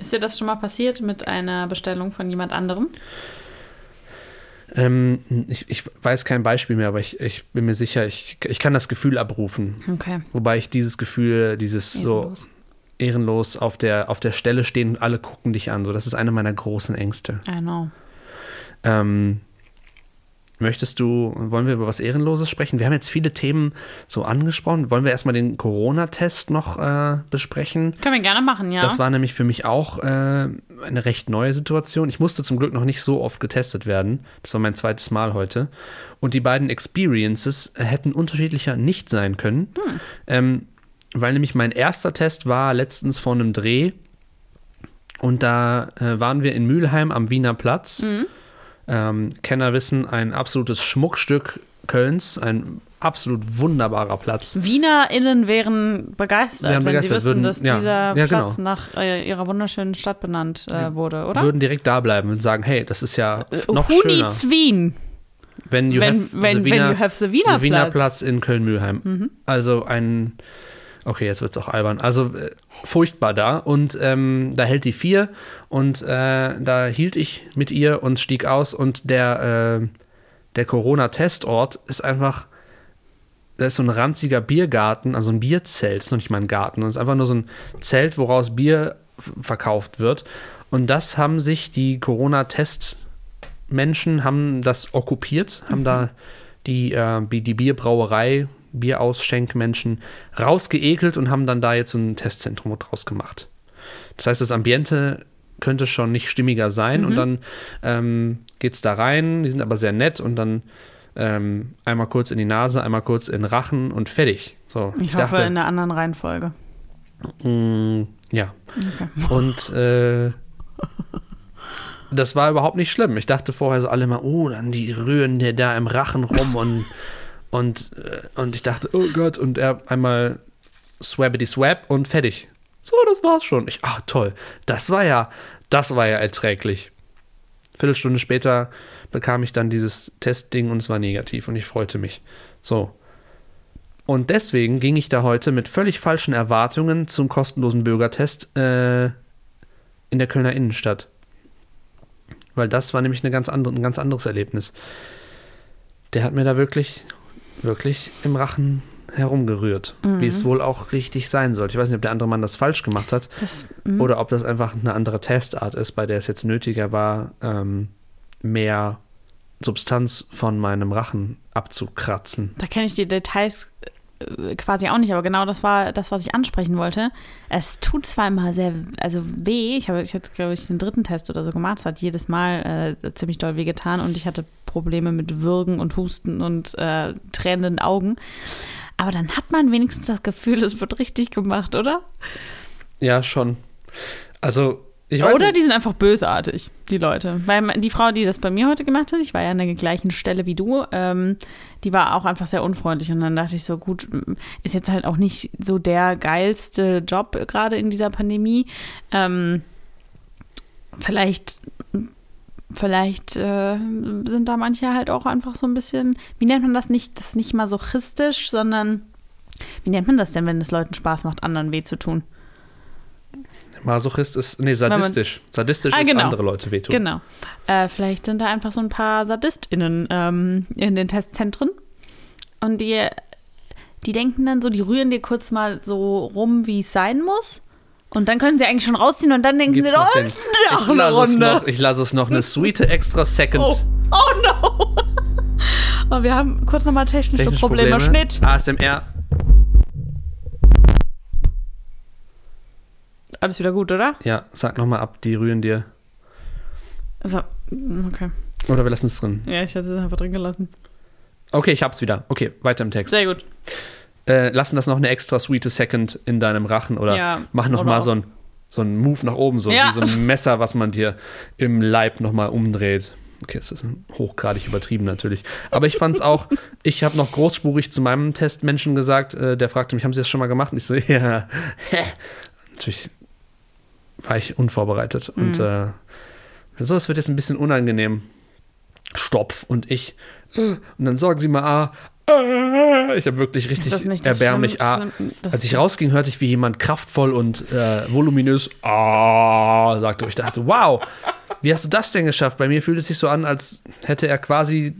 Ist dir das schon mal passiert mit einer Bestellung von jemand anderem? Ähm, ich, ich weiß kein Beispiel mehr, aber ich, ich bin mir sicher, ich, ich kann das Gefühl abrufen. Okay. Wobei ich dieses Gefühl, dieses so Ehrenlos. ehrenlos auf der, auf der Stelle stehen und alle gucken dich an. So, das ist eine meiner großen Ängste. I know. Ähm, möchtest du, wollen wir über was Ehrenloses sprechen? Wir haben jetzt viele Themen so angesprochen. Wollen wir erstmal den Corona-Test noch äh, besprechen? Können wir gerne machen, ja. Das war nämlich für mich auch äh, eine recht neue Situation. Ich musste zum Glück noch nicht so oft getestet werden. Das war mein zweites Mal heute. Und die beiden Experiences hätten unterschiedlicher nicht sein können. Ähm, weil nämlich mein erster Test war letztens vor einem Dreh. Und da äh, waren wir in Mülheim am Wiener Platz. Ähm, Kenner wissen, ein absolutes Schmuckstück Kölns. Ein absolut wunderbarer Platz. WienerInnen wären begeistert, Wären wenn begeistert, sie wüssten, würden- dass ja, dieser ja, Platz genau. nach äh, ihrer wunderschönen Stadt benannt äh, wurde, oder? Würden direkt da bleiben und sagen, hey, das ist ja noch Who schöner. needs Wien? Wenn you Wenn- have wenn- the wenn Wiener, you have the Wiener Wiener Platz. Platz in Köln-Mühlheim. Also ein, okay, jetzt wird es auch albern. Also äh, furchtbar da. Und ähm, da hält die vier und äh, da hielt ich mit ihr und stieg aus und der, äh, der Corona-Testort ist einfach da ist so ein ranziger Biergarten, also ein Bierzelt, ist noch nicht mal ein Garten, das ist einfach nur so ein Zelt, woraus Bier verkauft wird. Und das haben sich die Corona-Test-Menschen haben das okkupiert, haben da die, äh, die Bierbrauerei, Bierausschenkmenschen rausgeekelt und haben dann da jetzt so ein Testzentrum draus gemacht. Das heißt, das Ambiente könnte schon nicht stimmiger sein und dann ähm, geht es da rein, die sind aber sehr nett und dann ähm, einmal kurz in die Nase, einmal kurz in Rachen und fertig. So, Ich, hoffe in einer anderen Reihenfolge. Mm, ja. Okay. Und äh, das war überhaupt nicht schlimm. Ich dachte vorher so alle mal, oh, dann die rühren dir da im Rachen rum und, und, äh, und ich dachte, oh Gott, und er einmal swabbity swab und fertig. So, das war's schon. Ich, ach toll, das war ja, das war ja erträglich. Viertelstunde später bekam ich dann dieses Testding und es war negativ und ich freute mich. So. Und deswegen ging ich da heute mit völlig falschen Erwartungen zum kostenlosen Bürgertest äh, in der Kölner Innenstadt. Weil das war nämlich eine ganz andere, ein ganz anderes Erlebnis. Der hat mir da wirklich, wirklich im Rachen herumgerührt, wie es wohl auch richtig sein sollte. Ich weiß nicht, ob der andere Mann das falsch gemacht hat Das, mm, oder ob das einfach eine andere Testart ist, bei der es jetzt nötiger war, ähm, mehr Substanz von meinem Rachen abzukratzen. da kenne ich die Details quasi auch nicht, aber genau das war das, was ich ansprechen wollte. Es tut immer sehr, also weh. Ich habe ich hatte, glaube ich, den dritten Test oder so gemacht. Es hat jedes Mal äh, ziemlich doll weh getan und ich hatte Probleme mit Würgen und Husten und äh, tränenden Augen. Aber dann hat man wenigstens das Gefühl, es wird richtig gemacht, oder? Ja, schon. Also, Oder nicht. die sind einfach bösartig, die Leute. Weil die Frau, die das bei mir heute gemacht hat, ich war ja an der gleichen Stelle wie du, ähm, die war auch einfach sehr unfreundlich. Und dann dachte ich so, gut, ist jetzt halt auch nicht so der geilste Job gerade in dieser Pandemie. Ähm, vielleicht, vielleicht äh, sind da manche halt auch einfach so ein bisschen, wie nennt man das nicht? Das ist nicht masochistisch, sondern wie nennt man das denn, wenn es Leuten Spaß macht, anderen weh zu tun? Masochist ist, nee, sadistisch. Sadistisch Ah, ist genau. andere Leute wehtun. Genau. Äh, vielleicht sind da einfach so ein paar SadistInnen ähm, in den Testzentren. Und die, die denken dann so, die rühren dir kurz mal so rum, wie es sein muss. Und dann können sie eigentlich schon rausziehen und dann denken Gibt's sie, noch oh, den, noch ich eine lasse es Runde. noch, ich lasse es noch eine sweete extra second. Oh, oh no. *laughs* Wir haben kurz nochmal technische, Technische Probleme. Schnitt. ASMR. Alles wieder gut, oder? Ja, sag nochmal ab, die rühren dir. Also, okay. Oder wir lassen es drin. Ja, ich hätte es einfach drin gelassen. Okay, ich hab's wieder. Okay, weiter im Text. Sehr gut. Äh, lassen das noch eine extra sweete Second in deinem Rachen oder Ja, mach noch oder mal auch- so ein, so ein Move nach oben, so Ja. wie so ein Messer, was man dir im Leib noch mal umdreht. Okay, das ist hochgradig übertrieben natürlich. Aber ich fand's auch, *laughs* ich habe noch großspurig zu meinem Testmenschen gesagt, äh, der fragte mich, haben Sie das schon mal gemacht? Und ich so, *laughs* ja. natürlich war ich unvorbereitet. Und Mhm. äh, so, es wird jetzt ein bisschen unangenehm. Stopf und ich. Und dann sagen Sie mal A. äh, Ich habe wirklich richtig erbärmlich A. Das- Als ich rausging, hörte ich, wie jemand kraftvoll und äh, voluminös Ah sagte. Und ich dachte, wow, wie hast du das denn geschafft? Bei mir fühlt es sich so an, als hätte er quasi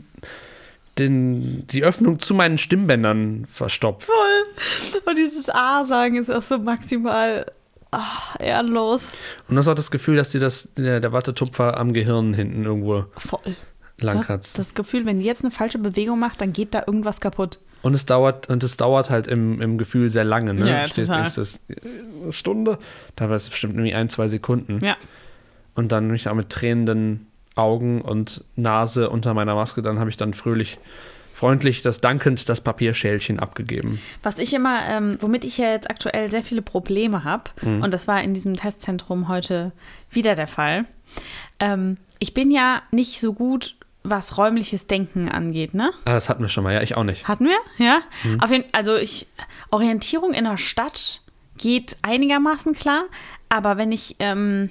den, die Öffnung zu meinen Stimmbändern verstopft. Voll. Und dieses A sagen ist auch so maximal ah, ehrenlos. Und du hast auch das Gefühl, dass dir das, der, der Wattetupfer am Gehirn hinten irgendwo Voll. Du hast langkratzt. das Gefühl, wenn die jetzt eine falsche Bewegung macht, dann geht da irgendwas kaputt. Und es dauert, und es dauert halt im, im Gefühl sehr lange, ne? Ja, ja, total. denkst, das eine Stunde. Da war es bestimmt irgendwie ein, zwei Sekunden. Ja. Und dann mich auch mit tränenden Augen und Nase unter meiner Maske, dann habe ich dann fröhlich, freundlich, das dankend das Papierschälchen abgegeben. Was ich immer, ähm, womit ich ja jetzt aktuell sehr viele Probleme habe, Mhm. und das war in diesem Testzentrum heute wieder der Fall. Ähm, ich bin ja nicht so gut, was räumliches Denken angeht, ne? Ah, das hatten wir schon mal, ja, ich auch nicht. Hatten wir? Ja. Mhm. Auf jeden, also ich Orientierung in der Stadt geht einigermaßen klar, aber wenn ich ähm,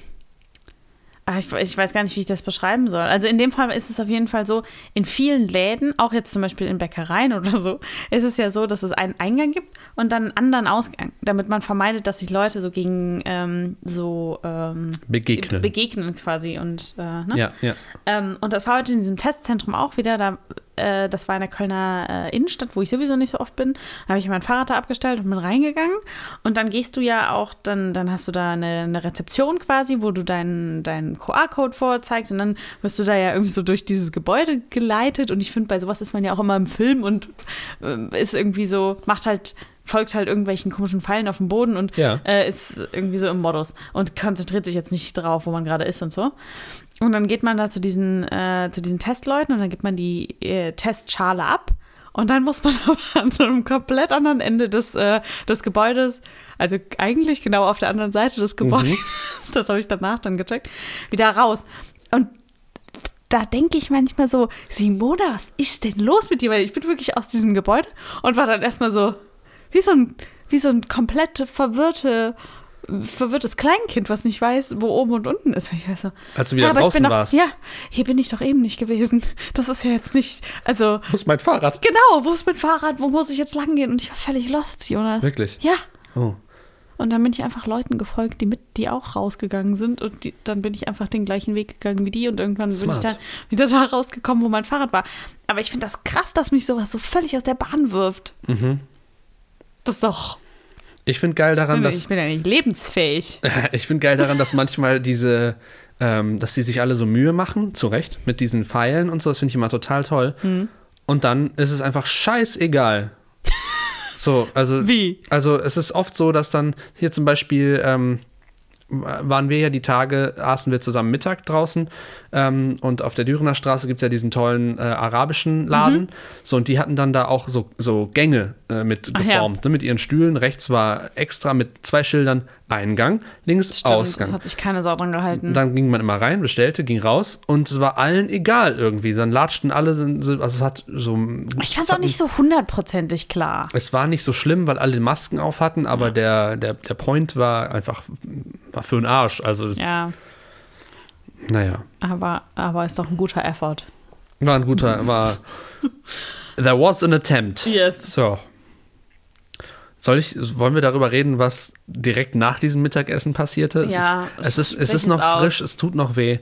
ich, ich weiß gar nicht, wie ich das beschreiben soll. Also in dem Fall ist es auf jeden Fall so, in vielen Läden, auch jetzt zum Beispiel in Bäckereien oder so, ist es ja so, dass es einen Eingang gibt und dann einen anderen Ausgang, damit man vermeidet, dass sich Leute so gegen ähm, so ähm, Begegnen. begegnen quasi und äh, ne? ja, ja. Ähm, und das war heute in diesem Testzentrum auch wieder. Da äh, das war in der Kölner äh, Innenstadt, wo ich sowieso nicht so oft bin. Da habe ich mein Fahrrad da abgestellt und bin reingegangen. Und dann gehst du ja auch, dann, dann hast du da eine, eine Rezeption quasi, wo du deinen, deinen QR-Code vorzeigst und dann wirst du da ja irgendwie so durch dieses Gebäude geleitet. Und ich finde, bei sowas ist man ja auch immer im Film und äh, ist irgendwie so, macht halt folgt halt irgendwelchen komischen Pfeilen auf dem Boden und Ja. äh, ist irgendwie so im Modus und konzentriert sich jetzt nicht drauf, wo man gerade ist und so. Und dann geht man da zu diesen, äh, zu diesen Testleuten und dann gibt man die äh, Testschale ab. Und dann muss man *laughs* aber an so einem komplett anderen Ende des, äh, des Gebäudes, also eigentlich genau auf der anderen Seite des Gebäudes, *laughs* das habe ich danach dann gecheckt, wieder raus. Und da denke ich manchmal so, Simona, was ist denn los mit dir? Weil ich bin wirklich aus diesem Gebäude und war dann erstmal so, wie so ein, wie so ein komplett verwirrte, verwirrtes Kleinkind, was nicht weiß, wo oben und unten ist. Ich weiß so, Als du wieder ja, aber ich draußen bin doch, warst. Ja, hier bin ich doch eben nicht gewesen. Das ist ja jetzt nicht, also, Wo ist mein Fahrrad? genau, wo ist mein Fahrrad? Wo muss ich jetzt lang gehen? Und ich war völlig lost, Jonas. Wirklich? Ja. Oh. Und dann bin ich einfach Leuten gefolgt, die mit, die auch rausgegangen sind. Und die, dann bin ich einfach den gleichen Weg gegangen wie die. Und irgendwann bin ich Smart. dann wieder da rausgekommen, wo mein Fahrrad war. Aber ich finde das krass, dass mich sowas so völlig aus der Bahn wirft. Mhm. Das ist doch. Ich finde geil daran, dass ich bin ja nicht lebensfähig. *laughs* ich finde geil daran, dass manchmal diese, ähm, dass die sich alle so Mühe machen, zu Recht, mit diesen Pfeilen und so, das finde ich immer total toll. Hm. Und dann ist es einfach scheißegal. *laughs* So, also. Wie? Also es ist oft so, dass dann hier zum Beispiel ähm, waren wir ja die Tage, aßen wir zusammen Mittag draußen ähm, und auf der Dürener Straße gibt es ja diesen tollen äh, arabischen Laden. Mhm. So, und die hatten dann da auch so, so Gänge äh, mit Ach ja. geformt, ne, mit ihren Stühlen. Rechts war extra mit zwei Schildern Eingang, links Stimmt, Ausgang. das hat sich keine Sau dran gehalten. Dann ging man immer rein, bestellte, ging raus und es war allen egal irgendwie. Dann latschten alle, so- also es hat so. ich fand es auch nicht so hundertprozentig klar. es war nicht so schlimm, weil alle Masken auf hatten, aber der, der, der Point war einfach war für den Arsch. Also, Ja, naja, aber, aber ist doch ein guter Effort. war ein guter, war. *laughs* There was an attempt. Yes. So. Soll ich, wollen wir darüber reden, was direkt nach diesem Mittagessen passierte? Es Ja, ist, es ist, es ist noch es aus. frisch, es tut noch weh.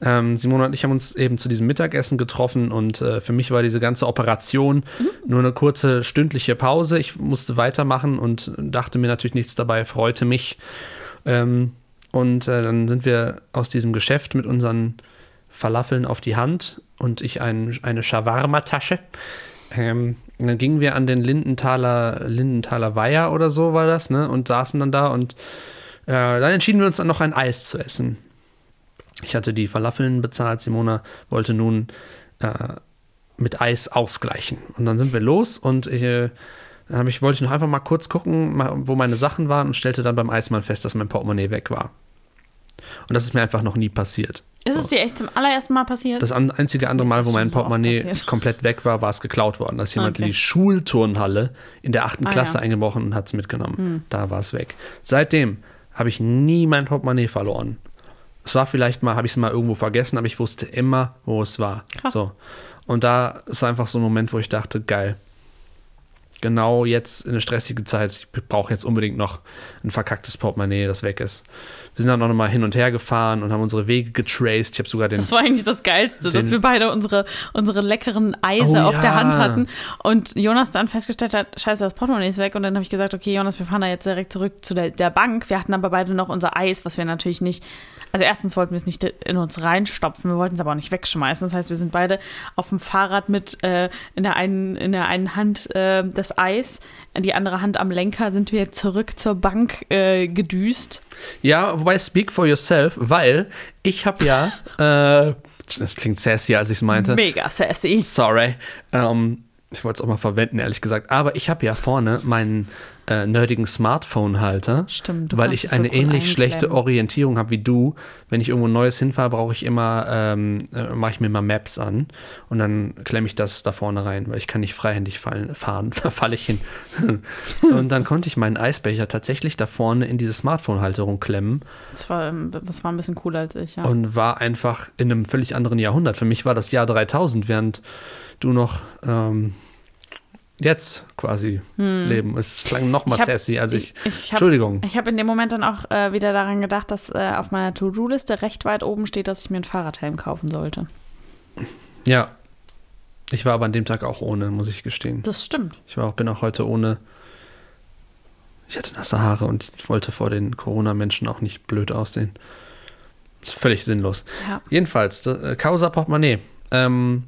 Ähm, Simone und ich haben uns eben zu diesem Mittagessen getroffen und äh, für mich war diese ganze Operation Mhm. nur eine kurze stündliche Pause. Ich musste weitermachen und dachte mir natürlich nichts dabei, freute mich. Ähm, und äh, dann sind wir aus diesem Geschäft mit unseren Falafeln auf die Hand und ich ein, eine Shawarma-Tasche. Ähm, dann gingen wir an den Lindenthaler, Lindenthaler Weiher oder so war das, ne? Und saßen dann da und äh, dann entschieden wir uns dann noch ein Eis zu essen. Ich hatte die Falafeln bezahlt, Simona wollte nun äh, mit Eis ausgleichen. Und dann sind wir los und ich, äh, dann ich, wollte ich noch einfach mal kurz gucken, wo meine Sachen waren und stellte dann beim Eismann fest, dass mein Portemonnaie weg war. Und das ist mir einfach noch nie passiert. Ist es dir echt zum allerersten Mal passiert? Das einzige Das andere Mal, wo mein so Portemonnaie passiert. komplett weg war, war es geklaut worden. Da ist jemand Okay. in die Schulturnhalle in der achten Ah, Klasse ja. Hm. eingebrochen und hat es mitgenommen. Da war es weg. Seitdem habe ich nie mein Portemonnaie verloren. Es war vielleicht mal, habe ich es mal irgendwo vergessen, aber ich wusste immer, wo es war. Krass. So. Und da ist einfach so ein Moment, wo ich dachte, geil. Genau jetzt in eine stressige Zeit, ich brauche jetzt unbedingt noch ein verkacktes Portemonnaie, das weg ist. Wir sind dann auch noch mal hin und her gefahren und haben unsere Wege getraced. Ich habe sogar den Das war eigentlich das Geilste, dass wir beide unsere, unsere leckeren Eise Oh, auf der ja. Hand hatten und Jonas dann festgestellt hat, scheiße, das Portemonnaie ist weg und dann habe ich gesagt, okay Jonas, wir fahren da jetzt direkt zurück zu der, der Bank. Wir hatten aber beide noch unser Eis, was wir natürlich nicht, also erstens wollten wir es nicht in uns reinstopfen, wir wollten es aber auch nicht wegschmeißen. Das heißt, wir sind beide auf dem Fahrrad mit äh, in, der einen, in der einen Hand äh, das Eis, die andere Hand am Lenker sind wir zurück zur Bank äh, gedüst. Ja, wobei speak for yourself, weil ich habe ja, *laughs* äh, das klingt sassy, als ich es meinte. Mega sassy. Sorry. Ähm, ich wollte es auch mal verwenden, ehrlich gesagt. Aber ich habe ja vorne meinen äh, nerdigen Smartphone-Halter. Stimmt, du Weil ich so eine cool ähnlich schlechte. Orientierung habe wie du. Wenn ich irgendwo Neues hinfahre, brauche ich immer, ähm, äh, mache ich mir mal Maps an und dann klemme ich das da vorne rein, weil ich kann nicht freihändig fallen, fahren, *laughs* da falle ich hin. *laughs* und dann konnte ich meinen Eisbecher tatsächlich da vorne in diese Smartphone-Halterung klemmen Das war, ähm, das war ein bisschen cooler als ich, ja. und war einfach in einem völlig anderen Jahrhundert. Für mich war das Jahr 3000, während du noch ähm, jetzt quasi leben. Es klang noch mal Hm. Ich hab- sassy, als ich. ich hab, Entschuldigung. Ich habe in dem Moment dann auch äh, wieder daran gedacht, dass äh, auf meiner To-Do-Liste recht weit oben steht, dass ich mir einen Fahrradhelm kaufen sollte. Ja. Ich war aber an dem Tag auch ohne, muss ich gestehen. Das stimmt. Ich war auch, bin auch heute ohne. Ich hatte nasse Haare und ich wollte vor den Corona-Menschen auch nicht blöd aussehen. Ist völlig sinnlos. Ja. Jedenfalls, äh, Causa Portemonnaie. Ähm,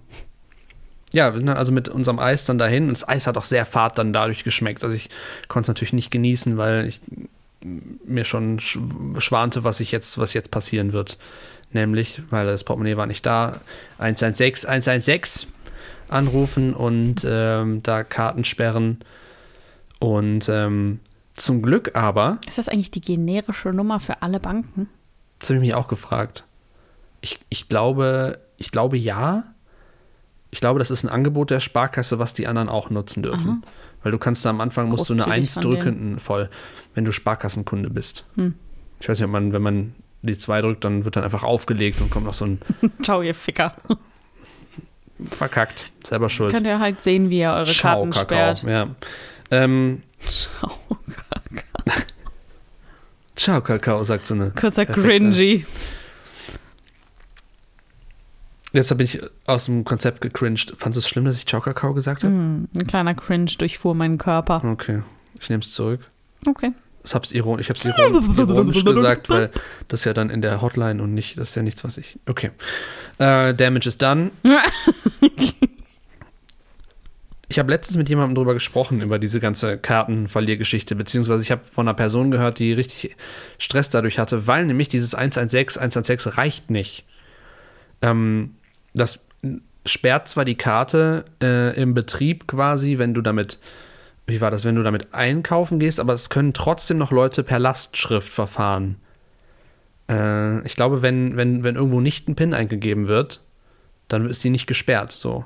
ja, wir sind dann also mit unserem Eis dann dahin. Und das Eis hat auch sehr fad dann dadurch geschmeckt. Also ich konnte es natürlich nicht genießen, weil ich mir schon sch schwante, was ich jetzt, was jetzt passieren wird. Nämlich, weil das Portemonnaie war nicht da, 116, 116 anrufen und ähm, da Karten sperren. Und ähm, zum Glück aber, Ist das eigentlich die generische Nummer für alle Banken? das habe ich mich auch gefragt. Ich, ich glaube, ich glaube ja. Ich glaube, das ist ein Angebot der Sparkasse, was die anderen auch nutzen dürfen. Weil du kannst da am Anfang musst du eine Großzügig 1 von drücken, voll, wenn du Sparkassenkunde bist. Hm. Ich weiß nicht, ob man, wenn man die 2 drückt, dann wird dann einfach aufgelegt und kommt noch so ein *laughs* Ciao, ihr Ficker. *laughs* verkackt, selber schuld. Könnt ihr halt sehen, wie ihr eure Ciao, Karten Kakao. sperrt. Ja. Ähm, Ciao. Ciao, Kakao, sagt so eine. Kurzer perfekte- Cringy. Jetzt bin ich aus dem Konzept gecringed. Fandest du es schlimm, dass ich Ciao, Kakao gesagt habe? Hm, ein kleiner Cringe durchfuhr meinen Körper. Okay, ich nehme es zurück. Okay. Ich habe es iron ironisch gesagt, weil das ja dann in der Hotline und nicht, das ist ja nichts, was ich. Okay. Äh, Damage is done. *laughs* Ich habe letztens mit jemandem drüber gesprochen, über diese ganze Kartenverliergeschichte, beziehungsweise ich habe von einer Person gehört, die richtig Stress dadurch hatte, weil nämlich dieses 116, 116 reicht nicht. Ähm, das sperrt zwar die Karte äh, im Betrieb quasi, wenn du damit, wie war das, wenn du damit einkaufen gehst, aber es können trotzdem noch Leute per Lastschrift verfahren. Äh, ich glaube, wenn, wenn, wenn irgendwo nicht ein PIN eingegeben wird, dann ist die nicht gesperrt, so.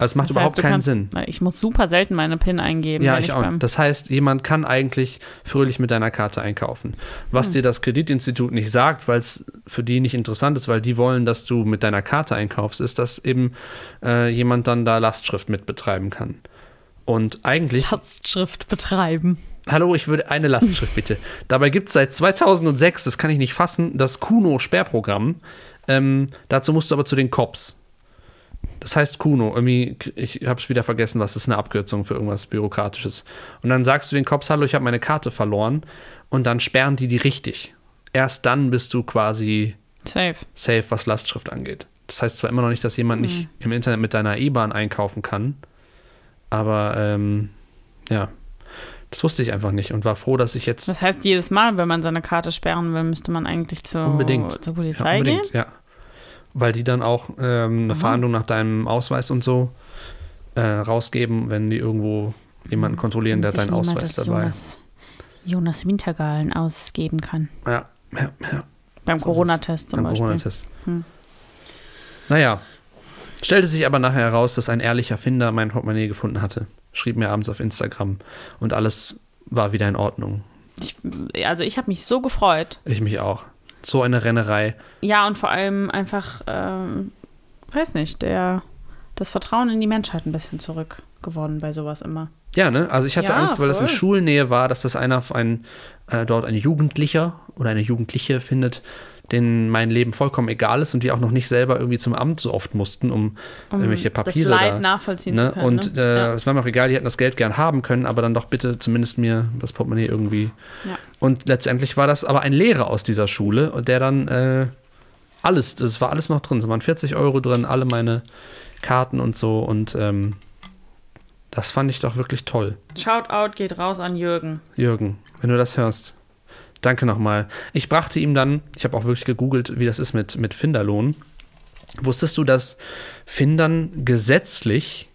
Also es macht Das überhaupt heißt, keinen kannst- Sinn. Ich muss super selten meine PIN eingeben. Ja, wenn ich auch. beim- Das heißt, jemand kann eigentlich fröhlich mit deiner Karte einkaufen. Was dir das Kreditinstitut nicht sagt, weil es für die nicht interessant ist, weil die wollen, dass du mit deiner Karte einkaufst, ist, dass eben äh, jemand dann da Lastschrift mit betreiben kann. Und eigentlich, Lastschrift betreiben. hallo, ich würde eine Lastschrift bitte. *laughs* Dabei gibt es seit 2006, das kann ich nicht fassen, das Kuno-Sperrprogramm. Ähm, dazu musst du aber zu den Cops. Das heißt Kuno. Irgendwie, ich habe es wieder vergessen, was ist eine Abkürzung für irgendwas Bürokratisches. Und dann sagst du den Cops, hallo, ich habe meine Karte verloren. Und dann sperren die die richtig. Erst dann bist du quasi Safe. safe, was Lastschrift angeht. Das heißt zwar immer noch nicht, dass jemand nicht im Internet mit deiner E-Bahn einkaufen kann. Aber ähm, ja, das wusste ich einfach nicht und war froh, dass ich jetzt Das heißt, jedes Mal, wenn man seine Karte sperren will, müsste man eigentlich zur, Unbedingt. zur Ja, Polizei gehen. unbedingt, ja. Weil die dann auch ähm, eine Aha. Fahndung nach deinem Ausweis und so äh, rausgeben, wenn die irgendwo jemanden kontrollieren, der deinen Ausweis dabei. Jonas, Jonas Wintergalen ausgeben kann. Ja, ja, ja. Beim So Corona-Test zum Beim Beispiel. Corona-Test. Hm. Naja, stellte sich aber nachher heraus, dass ein ehrlicher Finder mein Portemonnaie gefunden hatte. Schrieb mir abends auf Instagram und alles war wieder in Ordnung. Ich, also ich habe mich so gefreut. Ich mich auch. So eine Rennerei. Ja, und vor allem einfach, ähm, weiß nicht, der, das Vertrauen in die Menschheit ein bisschen zurückgewonnen bei sowas immer. Ja, ne? Also ich hatte Ja, Angst, weil das in voll. Schulnähe war, dass das einer auf einen, äh, dort ein Jugendlicher oder eine Jugendliche findet, denen mein Leben vollkommen egal ist und die auch noch nicht selber irgendwie zum Amt so oft mussten, um, Um irgendwelche das Papiere Leid da. nachvollziehen Ne? zu können. Und ne? äh, ja. es war mir auch egal, die hätten das Geld gern haben können, aber dann doch bitte zumindest mir das Portemonnaie irgendwie. Ja. Und letztendlich war das aber ein Lehrer aus dieser Schule, der dann äh, alles, das war alles noch drin. Es waren 40 Euro drin, alle meine Karten und so. Und ähm, das fand ich doch wirklich toll. Shoutout geht raus an Jürgen. Jürgen, wenn du das hörst. Danke nochmal. Ich brachte ihm dann, ich habe auch wirklich gegoogelt, wie das ist mit, mit Finderlohn. Wusstest du, dass Findern gesetzlich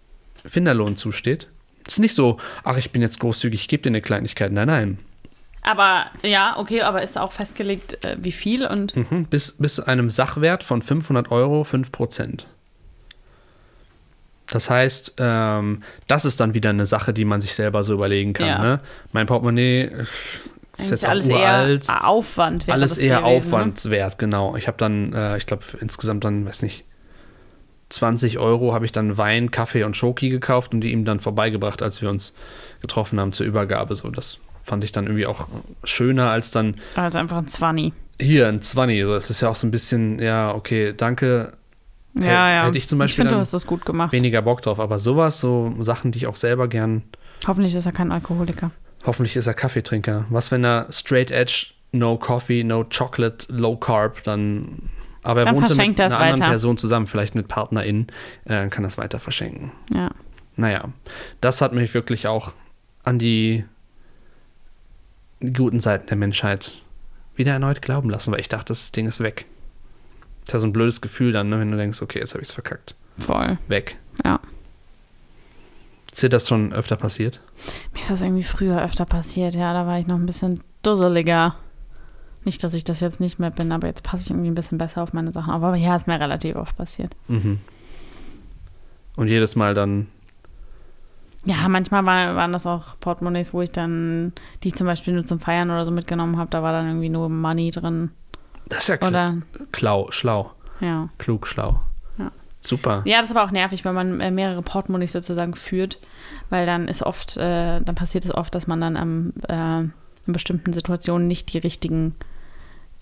Finderlohn zusteht? ist nicht so, ach, ich bin jetzt großzügig, ich gebe dir eine Kleinigkeit. Nein, nein. Aber ja, okay, aber ist auch festgelegt, äh, wie viel und Mhm. Bis, bis zu einem Sachwert von 500 Euro 5 Prozent. Das heißt, ähm, das ist dann wieder eine Sache, die man sich selber so überlegen kann. Ja. Ne? Mein Portemonnaie ist jetzt alles uralt. eher Aufwand. wäre alles eher gewesen, ne? aufwandswert, genau. Ich habe dann, äh, ich glaube, insgesamt dann, weiß nicht, 20 Euro habe ich dann Wein, Kaffee und Schoki gekauft und die ihm dann vorbeigebracht, als wir uns getroffen haben zur Übergabe. So, das fand ich dann irgendwie auch schöner als dann Ne? Also einfach ein Zwanni. hier ein 20. So, das ist ja auch so ein bisschen, ja, okay, danke, Ja, Hätt- ja. Hätte ich zum Beispiel finde, du hast das gut gemacht. weniger Bock drauf. Aber sowas, so Sachen, die ich auch selber gern. Hoffentlich ist er kein Alkoholiker. Hoffentlich ist er Kaffeetrinker. Was, wenn er straight edge, no coffee, no chocolate, low carb, dann. Aber er Dann wohnte mit einer er anderen weiter. Person zusammen, vielleicht mit PartnerInnen, äh, kann das weiter verschenken. Ja. Naja, das hat mich wirklich auch an die guten Seiten der Menschheit wieder erneut glauben lassen, weil ich dachte, das Ding ist weg. Das ist ja so ein blödes Gefühl dann, ne, wenn du denkst, okay, jetzt habe ich es verkackt. Voll. Weg. Ja. Ist dir das schon öfter passiert? Mir ist das irgendwie früher öfter passiert, ja. Da war ich noch ein bisschen dusseliger. Nicht, dass ich das jetzt nicht mehr bin, aber jetzt passe ich irgendwie ein bisschen besser auf meine Sachen. auf. Aber ja, ist mir relativ oft passiert. Mhm. Und jedes Mal dann, Ja, manchmal war, waren das auch Portemonnaies, wo ich dann, die ich zum Beispiel nur zum Feiern oder so mitgenommen habe, da war dann irgendwie nur Money drin. das ist ja kl Oder, klau, schlau, ja. klug, schlau. Super. Ja, das ist aber auch nervig, wenn man äh, mehrere Portemonnaies sozusagen führt, weil dann ist oft, äh, dann passiert es oft, dass man dann am, äh, in bestimmten Situationen nicht die richtigen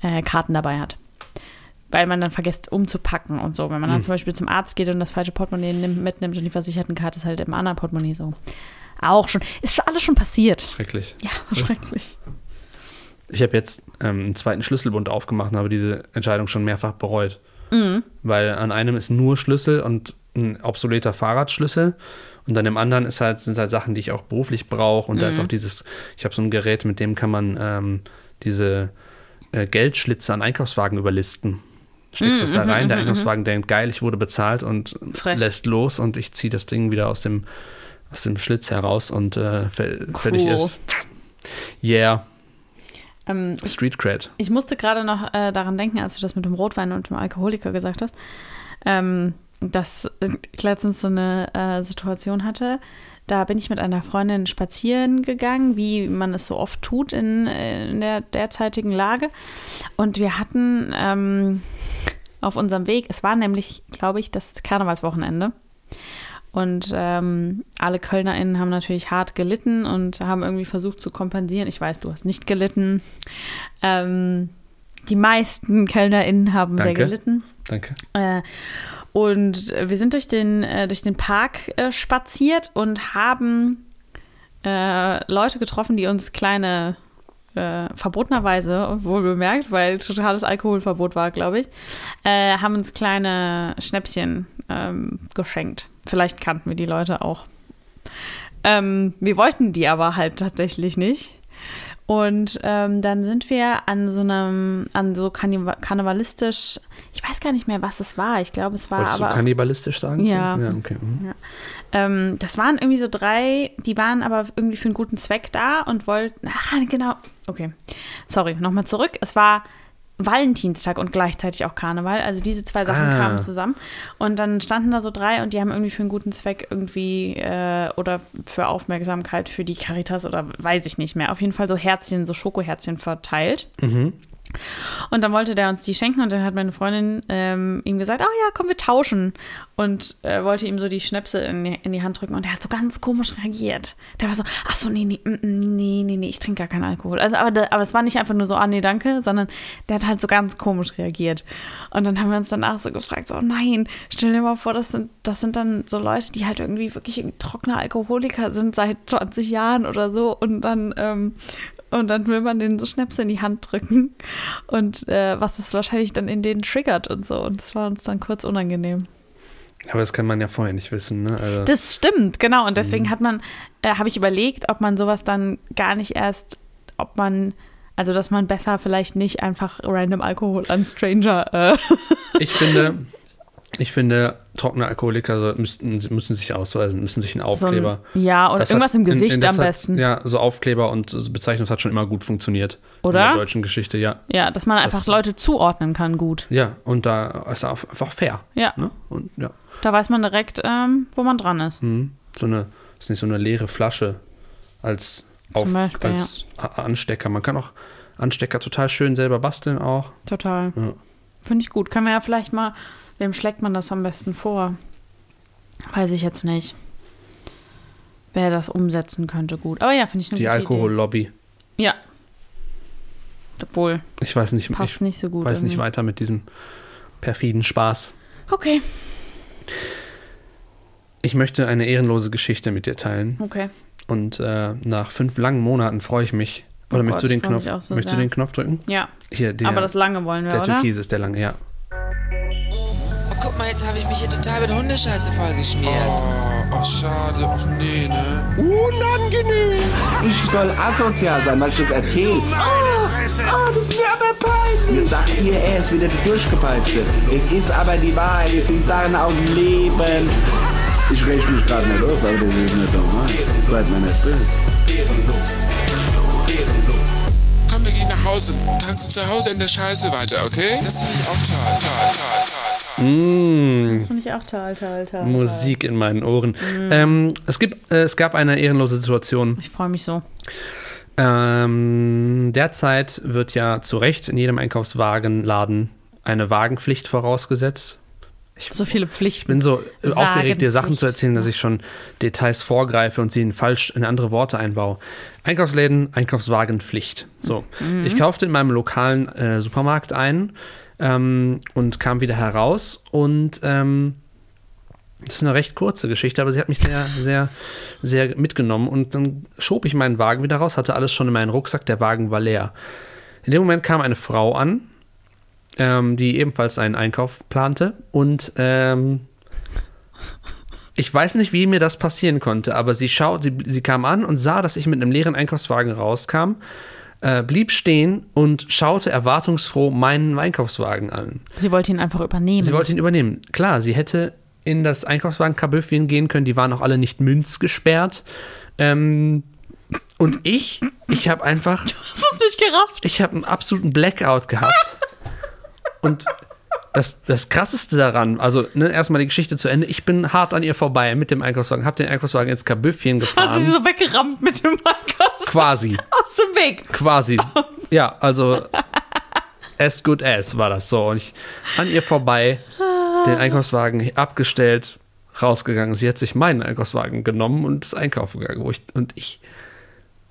äh, Karten dabei hat. Weil man dann vergisst umzupacken und so. Wenn man dann Hm. zum Beispiel zum Arzt geht und das falsche Portemonnaie nimmt, mitnimmt und die Versichertenkarte ist halt im anderen Portemonnaie so. Auch schon. Ist schon alles schon passiert. Schrecklich. Ja, *laughs* schrecklich. Ich habe jetzt ähm, einen zweiten Schlüsselbund aufgemacht und habe diese Entscheidung schon mehrfach bereut. Mhm. Weil an einem ist nur Schlüssel und ein obsoleter Fahrradschlüssel. Und dann im anderen ist halt, sind halt Sachen, die ich auch beruflich brauche. Und da ist Mhm. auch dieses, ich habe so ein Gerät, mit dem kann man ähm, diese äh, Geldschlitze an Einkaufswagen überlisten. Steckst du es da rein, der Einkaufswagen denkt, geil, ich wurde bezahlt und Mhm, Frech. lässt los und ich ziehe das Ding wieder aus dem, aus dem Schlitz heraus und äh, fer- fertig Cool. ist. Yeah, Ähm, Street Cred. Ich musste gerade noch äh, daran denken, als du das mit dem Rotwein und dem Alkoholiker gesagt hast, ähm, dass ich letztens so eine äh, Situation hatte. Da bin ich mit einer Freundin spazieren gegangen, wie man es so oft tut in, in der derzeitigen Lage. Und wir hatten ähm, auf unserem Weg, es war nämlich, glaube ich, das Karnevalswochenende. Und ähm, alle KölnerInnen haben natürlich hart gelitten und haben irgendwie versucht zu kompensieren. Ich weiß, du hast nicht gelitten. Ähm, die meisten KölnerInnen haben sehr Danke. gelitten. Danke. Äh, und wir sind durch den, äh, durch den Park äh, spaziert und haben äh, Leute getroffen, die uns kleine, äh, verbotenerweise, wohl bemerkt, weil totales Alkoholverbot war, glaube ich, äh, haben uns kleine Schnäppchen ähm, geschenkt. Vielleicht kannten wir die Leute auch. Ähm, wir wollten die aber halt tatsächlich nicht. Und ähm, dann sind wir an so einem, an so karnevalistisch, ich weiß gar nicht mehr, was es war. Ich glaube, es war Wolltest aber. du kannibalistisch sagen? Ja. ja okay. mhm. Ähm, das waren irgendwie so drei, die waren aber irgendwie für einen guten Zweck da und wollten. Ah, genau. Okay. Sorry, nochmal zurück. Es war Valentinstag und gleichzeitig auch Karneval. Also diese zwei Sachen Ah. kamen zusammen. Und dann standen da so drei und die haben irgendwie für einen guten Zweck irgendwie äh, oder für Aufmerksamkeit für die Caritas oder weiß ich nicht mehr. Auf jeden Fall so Herzchen, so Schokoherzchen verteilt. Mhm. Und dann wollte der uns die schenken und dann hat meine Freundin ähm, ihm gesagt, oh ja, komm, wir tauschen. Und äh, wollte ihm so die Schnäpse in die, in die Hand drücken und der hat so ganz komisch reagiert. Der war so, ach so, nee, nee, mm, mm, nee, nee, nee, ich trinke gar keinen Alkohol. Also, aber, aber es war nicht einfach nur so, ah, nee, danke, sondern der hat halt so ganz komisch reagiert. Und dann haben wir uns danach so gefragt, so, oh nein, stell dir mal vor, das sind, das sind dann so Leute, die halt irgendwie wirklich trockene Alkoholiker sind seit 20 Jahren oder so und dann ähm, und dann will man denen so Schnäpse in die Hand drücken. Und äh, was es wahrscheinlich dann in denen triggert und so. Und das war uns dann kurz unangenehm. Aber das kann man ja vorher nicht wissen. Ne? Also, Das stimmt, genau. Und deswegen hat man, äh, habe ich überlegt, ob man sowas dann gar nicht erst, ob man, also dass man besser vielleicht nicht einfach random Alkohol an Stranger. Äh, ich finde, ich finde, trockene Alkoholiker so, müssten, müssen sich ausweisen, müssen sich einen so Aufkleber. ein, ja, Das irgendwas hat- im in- in- Gesicht das am hat, besten. Ja, so Aufkleber und so Bezeichnung das hat schon immer gut funktioniert. In Oder? der deutschen Geschichte, ja. Ja, dass man einfach Das- Leute zuordnen kann, gut. Ja, und da ist einfach fair. Ja, Ne? Und ja, da weiß man direkt, ähm, wo man dran ist. mhm. so eine, ist nicht so eine leere Flasche als, auf, Beispiel, als A- Anstecker. Man kann auch Anstecker total schön selber basteln auch. Total. Ja. Finde ich gut. Können wir ja vielleicht mal, wem schlägt man das am besten vor? Weiß ich jetzt nicht. Wer das umsetzen könnte, gut. Aber ja, finde ich eine Die gute Alkohollobby. Idee. Ja. Obwohl, Ich weiß nicht, passt ich nicht so gut. weiß nicht irgendwie. weiter mit diesem perfiden Spaß. Okay, Ich möchte eine ehrenlose Geschichte mit dir teilen. okay. Und äh, nach fünf langen Monaten freue ich mich. Oder Oh möchtest, Gott, du den Knopf, so möchtest du den Knopf drücken? Ja, Hier, der, aber das lange wollen wir, der oder? Türkis ist der lange, ja. Oh, mal, jetzt habe ich mich hier total mit Hundescheiße vollgeschmiert. Oh, ach schade, ach nee, ne? Unangenehm! Ich soll asozial sein, weil ich das erzähle. Oh, oh, das ist mir aber peinlich. Jetzt sagt ihr, er ist wieder der Durchgepeitschte. Es ist aber die Wahrheit, es sind Sachen aus dem Leben. Ich rechne mich gerade nicht auf, aber das ist nicht normal. Seid mir nicht böse. Komm, wir gehen nach Hause, tanzen zu Hause in der Scheiße weiter, okay? Das finde ich auch toll, toll, toll, toll, toll. Mmh, Finde ich auch toll, toll, toll. Musik in meinen Ohren. Mhm. Ähm, es, gibt, äh, es gab eine ehrenlose Situation. Ich freue mich so. Ähm, derzeit wird ja zu Recht in jedem Einkaufswagenladen eine Wagenpflicht vorausgesetzt. So viele Ich Pflichten. bin so äh, aufgeregt, dir Sachen zu erzählen, dass ich schon Details vorgreife und sie in falsch in andere Worte einbaue. Einkaufsläden, Einkaufswagenpflicht. So, ich kaufte in meinem lokalen äh, Supermarkt ein ähm, und kam wieder heraus und ähm, das ist eine recht kurze Geschichte, aber sie hat mich sehr, sehr, sehr mitgenommen und dann schob ich meinen Wagen wieder raus, hatte alles schon in meinen Rucksack, der Wagen war leer. In dem Moment kam eine Frau an, ähm, die ebenfalls einen Einkauf plante und ähm, ich weiß nicht, wie mir das passieren konnte, aber sie schaut, sie, sie kam an und sah, dass ich mit einem leeren Einkaufswagen rauskam, äh, blieb stehen und schaute erwartungsfroh meinen Einkaufswagen an. Sie wollte ihn einfach übernehmen. Sie wollte ihn übernehmen. Klar, sie hätte in das Einkaufswagen-Kabüffchen gehen können, die waren auch alle nicht münzgesperrt. Ähm, und ich, ich habe einfach, *laughs* das ist nicht gerafft. ich habe einen absoluten Blackout gehabt. Und das, das krasseste daran, also ne, erstmal die Geschichte zu Ende, ich bin hart an ihr vorbei mit dem Einkaufswagen, habe den Einkaufswagen ins Kabüffchen Hast du gefahren. sie so weggerammt mit dem Einkaufs Quasi, aus dem Weg? quasi. *laughs* Ja, also as good as war das so. Und ich an ihr vorbei, den Einkaufswagen abgestellt, rausgegangen. Sie hat sich meinen Einkaufswagen genommen und ist einkaufen gegangen. Ich, und ich.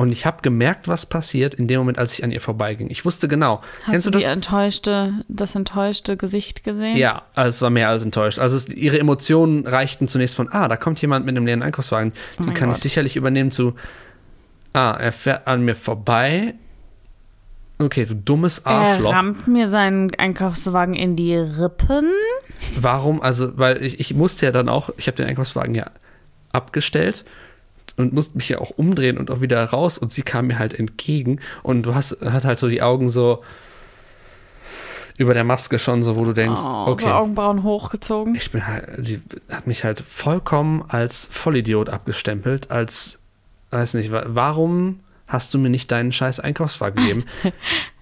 Und ich habe gemerkt, was passiert in dem Moment, als ich an ihr vorbeiging. Ich wusste genau. Hast Kennst du das? enttäuschte, das enttäuschte Gesicht gesehen? Ja, also es war mehr als enttäuscht. Also es, ihre Emotionen reichten zunächst von, ah, da kommt jemand mit einem leeren Einkaufswagen, den Oh mein kann Gott. ich sicherlich übernehmen, zu, ah, er fährt an mir vorbei. Okay, du dummes Er Arschloch. rammt mir seinen Einkaufswagen in die Rippen. Warum? Also, weil ich, ich musste ja dann auch, ich habe den Einkaufswagen ja abgestellt und musste mich ja auch umdrehen und auch wieder raus und sie kam mir halt entgegen und du hast hat halt so die Augen so über der Maske schon so, wo du denkst, Oh, okay. Augenbrauen hochgezogen. Ich bin halt, sie hat mich halt vollkommen als Vollidiot abgestempelt, als, weiß nicht, wa- warum hast du mir nicht deinen scheiß Einkaufswagen gegeben? *laughs*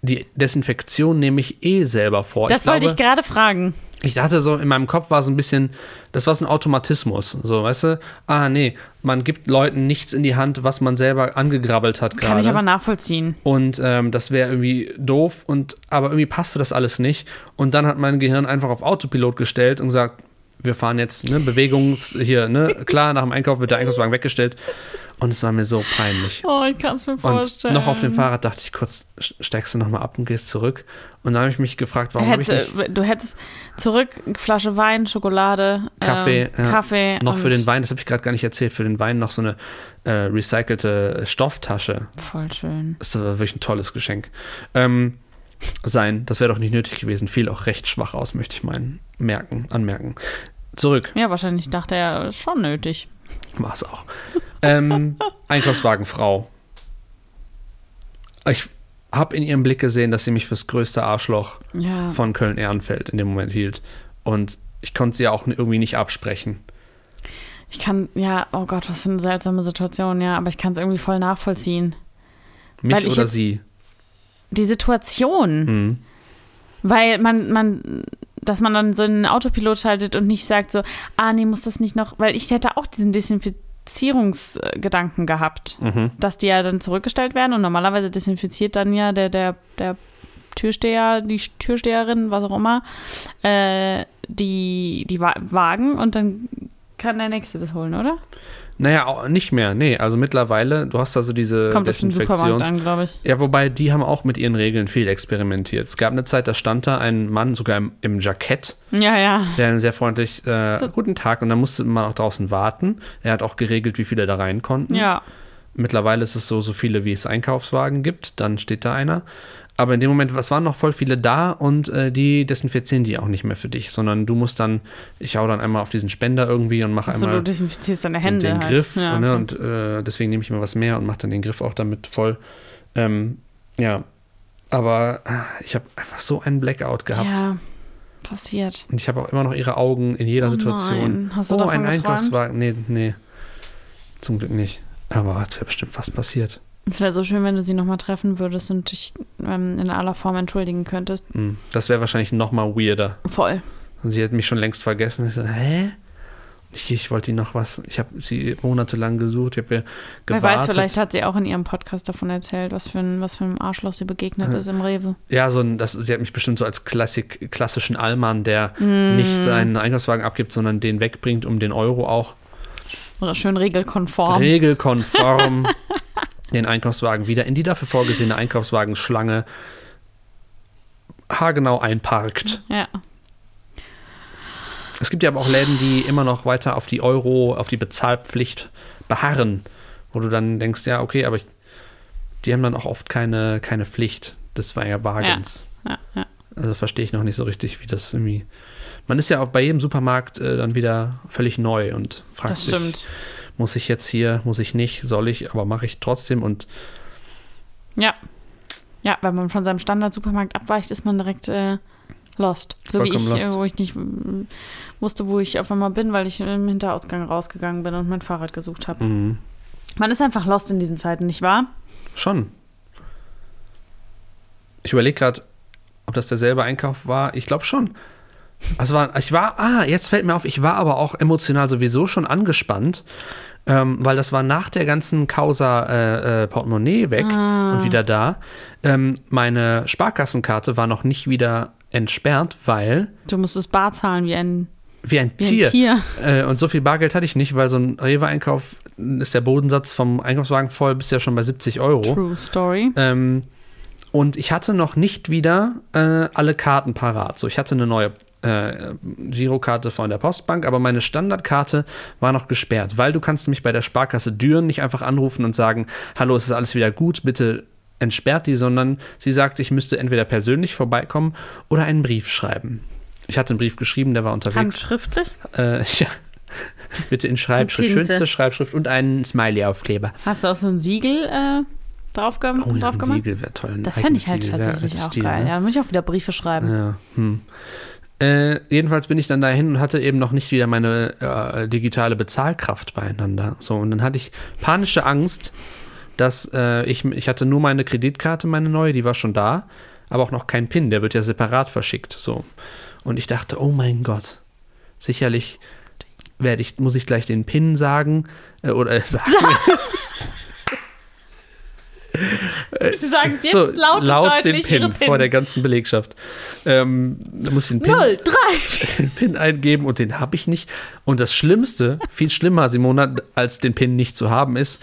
Die Desinfektion nehme ich eh selber vor. Das wollte ich glaube, gerade fragen. Ich dachte so, in meinem Kopf war so ein bisschen, das war so ein Automatismus, so, weißt du? Ah, nee, man gibt Leuten nichts in die Hand, was man selber angegrabbelt hat Kann ich aber gerade. nachvollziehen. Und ähm, das wäre irgendwie doof und, aber irgendwie passte das alles nicht. Und dann hat mein Gehirn einfach auf Autopilot gestellt und gesagt, wir fahren jetzt, ne, Bewegungs, hier, ne, klar, nach dem Einkauf wird der Einkaufswagen weggestellt. Und es war mir so peinlich. Oh, ich kann es mir Und vorstellen. noch auf dem Fahrrad dachte ich kurz, steigst du nochmal ab und gehst zurück. Und dann habe ich mich gefragt, warum habe ich nicht du hättest zurück Flasche Wein, Schokolade, Kaffee, ähm, ja. Kaffee noch und für den Wein, das habe ich gerade gar nicht erzählt, für den Wein noch so eine äh, recycelte Stofftasche. Voll schön. Das war wirklich ein tolles Geschenk. Ähm, sein, das wäre doch nicht nötig gewesen. Fiel auch recht schwach aus, möchte ich meinen, merken, anmerken. Zurück, Ja, wahrscheinlich dachte er, ist schon nötig. war es auch. Ähm, *laughs* Einkaufswagenfrau. Ich habe in ihrem Blick gesehen, dass sie mich fürs größte Arschloch Ja. von Köln-Ehrenfeld in dem Moment hielt. Und ich konnte sie auch irgendwie nicht absprechen. Ich kann, ja, oh Gott, was für eine seltsame Situation, ja, aber ich kann es irgendwie voll nachvollziehen. Mich oder jetzt- sie. Die Situation, Mhm. weil man, man, dass man dann so einen Autopilot schaltet und nicht sagt so, ah, nee, muss das nicht noch, weil ich hätte auch diesen Desinfizierungsgedanken gehabt, Mhm. dass die ja dann zurückgestellt werden und normalerweise desinfiziert dann ja der, der, der Türsteher, die Türsteherin, was auch immer, äh, die, die Wa- Wagen und dann kann der Nächste das holen, oder? Naja, auch nicht mehr, nee. Also mittlerweile, du hast also diese Kommt Desinfektions- an, glaube ich. Ja, wobei die haben auch mit ihren Regeln viel experimentiert. Es gab eine Zeit, da stand da ein Mann sogar im, im Jackett, Ja, ja. der einen sehr freundlich äh, guten Tag und dann musste man auch draußen warten. Er hat auch geregelt, wie viele da rein konnten. Ja. Mittlerweile ist es so, so viele, wie es Einkaufswagen gibt, dann steht da einer. Aber in dem Moment, es waren noch voll viele da und äh, die desinfizieren die auch nicht mehr für dich, sondern du musst dann, ich hau dann einmal auf diesen Spender irgendwie und mache Achso, einmal du desinfizierst deine den, Hände. den halt. Griff Ja, ne, okay. und äh, deswegen nehme ich mir was mehr und mache dann den Griff auch damit voll. Ähm, ja, aber äh, ich habe einfach so einen Blackout gehabt. Ja, passiert. Und ich habe auch immer noch ihre Augen in jeder Oh Situation. nein. Hast du oh, ein geträumt? Einkaufswagen. Nee, nee. Zum Glück nicht. Aber es wäre bestimmt fast passiert. Es wäre so schön, wenn du sie nochmal treffen würdest und dich ähm, in aller Form entschuldigen könntest. Hm. Das wäre wahrscheinlich noch mal weirder. Voll. Und sie hat mich schon längst vergessen. Ich so, hä? Ich, ich wollte ihr noch was. Ich habe sie monatelang gesucht. Ich habe ihr Wer gewartet. weiß, vielleicht hat sie auch in ihrem Podcast davon erzählt, was für ein, was für ein Arschloch sie begegnet ist im Rewe. Ja, so ein, das, sie hat mich bestimmt so als Klassik, klassischen Allmann, der Mm. nicht seinen Einkaufswagen abgibt, sondern den wegbringt, um den Euro auch schön regelkonform. regelkonform *laughs* den Einkaufswagen wieder in die dafür vorgesehene Einkaufswagenschlange haargenau einparkt. ja. Es gibt ja aber auch Läden, die immer noch weiter auf die Euro, auf die Bezahlpflicht beharren, wo du dann denkst, ja, okay, aber ich, die haben dann auch oft keine, keine Pflicht des Wagens. Ja, ja. Also verstehe ich noch nicht so richtig, wie das irgendwie. Man ist ja auch bei jedem Supermarkt äh, dann wieder völlig neu und fragt Das sich, stimmt. Muss ich jetzt hier, muss ich nicht, soll ich, aber mache ich trotzdem und Ja. Ja, wenn man von seinem Standard-Supermarkt abweicht, ist man direkt äh, lost. So wie ich, äh, lost. wo ich nicht wusste, wo ich auf einmal bin, weil ich im Hinterausgang rausgegangen bin und mein Fahrrad gesucht habe. mh, Man ist einfach lost in diesen Zeiten, nicht wahr? schon. Ich überlege gerade, ob das derselbe Einkauf war. Ich glaube schon. Also war, ich war, ah, jetzt fällt mir auf, ich war aber auch emotional sowieso schon angespannt, ähm, weil das war nach der ganzen Causa äh, äh, Portemonnaie weg und wieder da. Ähm, meine Sparkassenkarte war noch nicht wieder entsperrt, weil Du musstest Bar zahlen wie ein, wie ein wie Tier. ein Tier. Äh, und so viel Bargeld hatte ich nicht, weil so ein Rewe-Einkauf ist der Bodensatz vom Einkaufswagen voll, bist ja schon bei 70 Euro. True Story. Ähm, und ich hatte noch nicht wieder äh, alle Karten parat. So, ich hatte eine neue äh, Girokarte von der Postbank, aber meine Standardkarte war noch gesperrt, weil du kannst mich bei der Sparkasse Düren nicht einfach anrufen und sagen, hallo, es ist alles wieder gut, bitte entsperrt die, sondern sie sagt, ich müsste entweder persönlich vorbeikommen oder einen Brief schreiben. Ich hatte einen Brief geschrieben, der war unterwegs. Handschriftlich? Äh, *laughs* ja. Bitte in Schreibschrift, schönste Schreibschrift und einen Smiley-Aufkleber. Hast du auch so ein Siegel äh, drauf, ge Oh, ja, drauf ein gemacht? Siegel wäre toll. Das fände ich halt Siegel, tatsächlich auch Stil, geil. ne? Ja, dann muss ich auch wieder Briefe schreiben. Ja, hm. Äh, jedenfalls bin ich dann dahin und hatte eben noch nicht wieder meine äh, digitale Bezahlkraft beieinander. So, und dann hatte ich panische Angst, dass äh, ich, ich hatte nur meine Kreditkarte, meine neue, die war schon da, aber auch noch kein PIN, der wird ja separat verschickt. So. Und ich dachte, oh mein Gott, sicherlich werde ich, muss ich gleich den PIN sagen äh, oder äh, sagen. *laughs* *laughs* Sie sagen jetzt so, laut, und laut den deutlich PIN, ihre PIN. vor der ganzen Belegschaft. Ähm, da muss ich den PIN, 0, 3. den PIN eingeben und den habe ich nicht. Und das Schlimmste, viel schlimmer, Simona, als den PIN nicht zu haben, ist,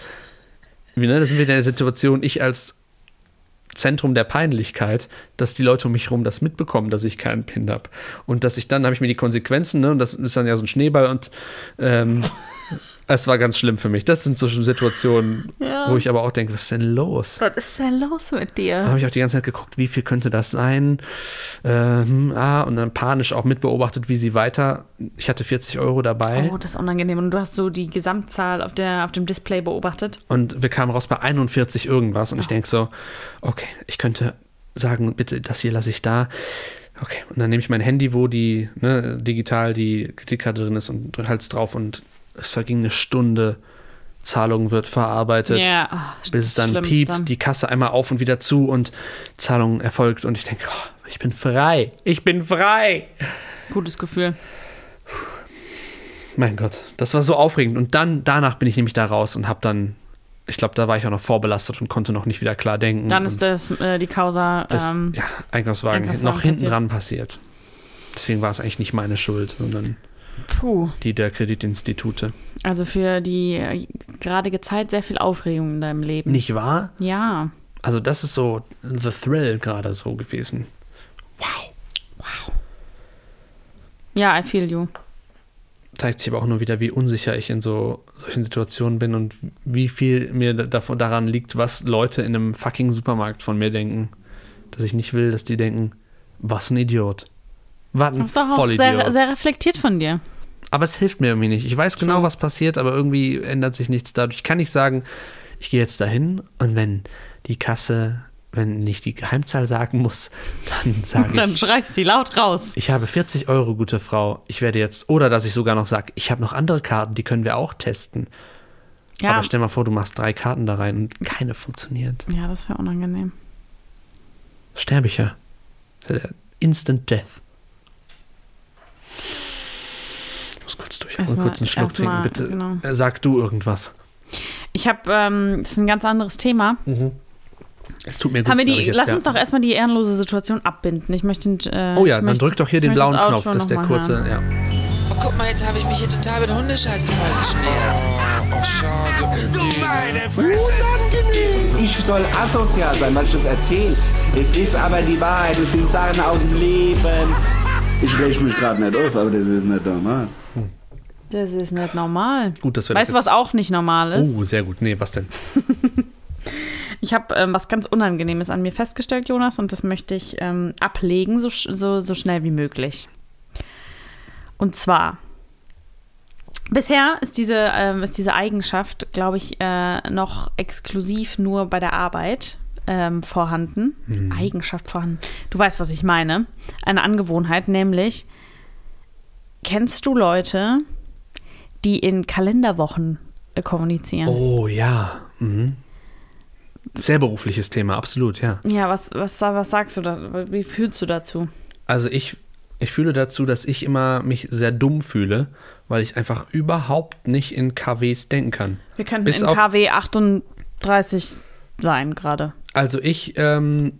wie, ne, da sind wir in der Situation, ich als Zentrum der Peinlichkeit, dass die Leute um mich herum das mitbekommen, dass ich keinen PIN habe. Und dass ich dann, habe ich mir die Konsequenzen, ne, und das ist dann ja so ein Schneeball und ähm, *laughs* es war ganz schlimm für mich. Das sind so Situationen, Ja. wo ich aber auch denke, was ist denn los? Was ist denn los mit Da dir? habe ich auch die ganze Zeit geguckt, wie viel könnte das sein? Ähm, ah, und dann panisch auch mitbeobachtet, wie sie weiter. Ich hatte 40 Euro dabei Oh, das ist unangenehm. Und du hast so die Gesamtzahl auf, der, auf dem Display beobachtet. und wir kamen raus bei 41 irgendwas. Und ich denke so, okay, ich könnte sagen, bitte, das hier lasse ich da. Okay, und dann nehme ich mein Handy, wo die ne, digital die Kreditkarte drin ist und halte es drauf und es verging eine Stunde. Zahlung wird verarbeitet. Ja, oh, bis es dann piept, die Kasse einmal auf und wieder zu und Zahlung erfolgt und ich denke, oh, ich bin frei, ich bin frei. Gutes Gefühl. Mein Gott, das war so aufregend und dann danach bin ich nämlich da raus und habe dann, ich glaube, da war ich auch noch vorbelastet und konnte noch nicht wieder klar denken. Dann ist das äh, die Causa. das ähm, ja, Einkaufswagen, Einkaufswagen noch hinten dran passiert. Deswegen war es eigentlich nicht meine Schuld, sondern Puh. die der Kreditinstitute. Also für die äh, gradige Zeit sehr viel Aufregung in deinem Leben. Nicht wahr? Ja. Also das ist so the thrill gerade so gewesen. Wow. Ja, I feel you. Zeigt sich aber auch nur wieder, wie unsicher ich in so solchen Situationen bin und wie viel mir da- davon daran liegt, was Leute in einem fucking Supermarkt von mir denken. Dass ich nicht will, dass die denken, was ein Idiot. Was ein Das ist doch auch Vollidiot. sehr, sehr reflektiert von dir. Aber es hilft mir irgendwie nicht. Ich weiß genau, was passiert, aber irgendwie ändert sich nichts dadurch. Ich kann nicht sagen, ich gehe jetzt dahin und wenn die Kasse, wenn nicht die Geheimzahl sagen muss, *laughs* dann sage ich, Dann schrei ich sie laut raus. ich habe 40 Euro, gute Frau. Ich werde jetzt, oder dass ich sogar noch sage, ich habe noch andere Karten, die können wir auch testen. Ja, Aber stell mal vor, du machst drei Karten da rein und keine funktioniert. ja das wäre unangenehm. Sterbe ich ja. Instant Death. Ich muss kurz durch. Erst mal- kurz einen Schluck trinken, mal, bitte. genau. Äh, Sag du irgendwas. Ich habe, ähm, das ist ein ganz anderes Thema. Es tut mir gut. Haben wir die, jetzt, lass ja. uns doch erstmal die ehrenlose Situation abbinden. Ich möchte. Äh, Oh ja, dann möchte, drück doch hier den blauen das Knopf. Outro Das ist der kurze, hören. ja. Oh, guck mal, jetzt habe ich mich hier total mit Hundescheiße vollgeschmiert. Oh, schade. Oh, je. Ich soll asozial sein, weil ich das erzähle. Es ist aber die Wahrheit, es sind Sachen aus dem Leben. Ich reg mich gerade nicht auf, aber das ist nicht normal. Das ist nicht normal. Gut, wir Weißt du, das was auch nicht normal ist? Oh, sehr gut. Nee, was denn? *laughs* Ich habe ähm, was ganz Unangenehmes an mir festgestellt, Jonas, und das möchte ich ähm, ablegen, so, sch- so, so schnell wie möglich. Und zwar, bisher ist diese, ähm, ist diese Eigenschaft, glaube ich, äh, noch exklusiv nur bei der Arbeit ähm, vorhanden. Eigenschaft vorhanden. Du weißt, was ich meine. Eine Angewohnheit, nämlich, kennst du Leute, die in Kalenderwochen äh, kommunizieren? Oh ja. Mhm. Sehr berufliches Thema, absolut, ja. Ja, was, was, was sagst du da? Wie fühlst du dazu? Also ich, ich fühle dazu, dass ich immer mich sehr dumm fühle, weil ich einfach überhaupt nicht in KWs denken kann. Wir könnten Bis in KW 38 sein gerade. Also ich ähm,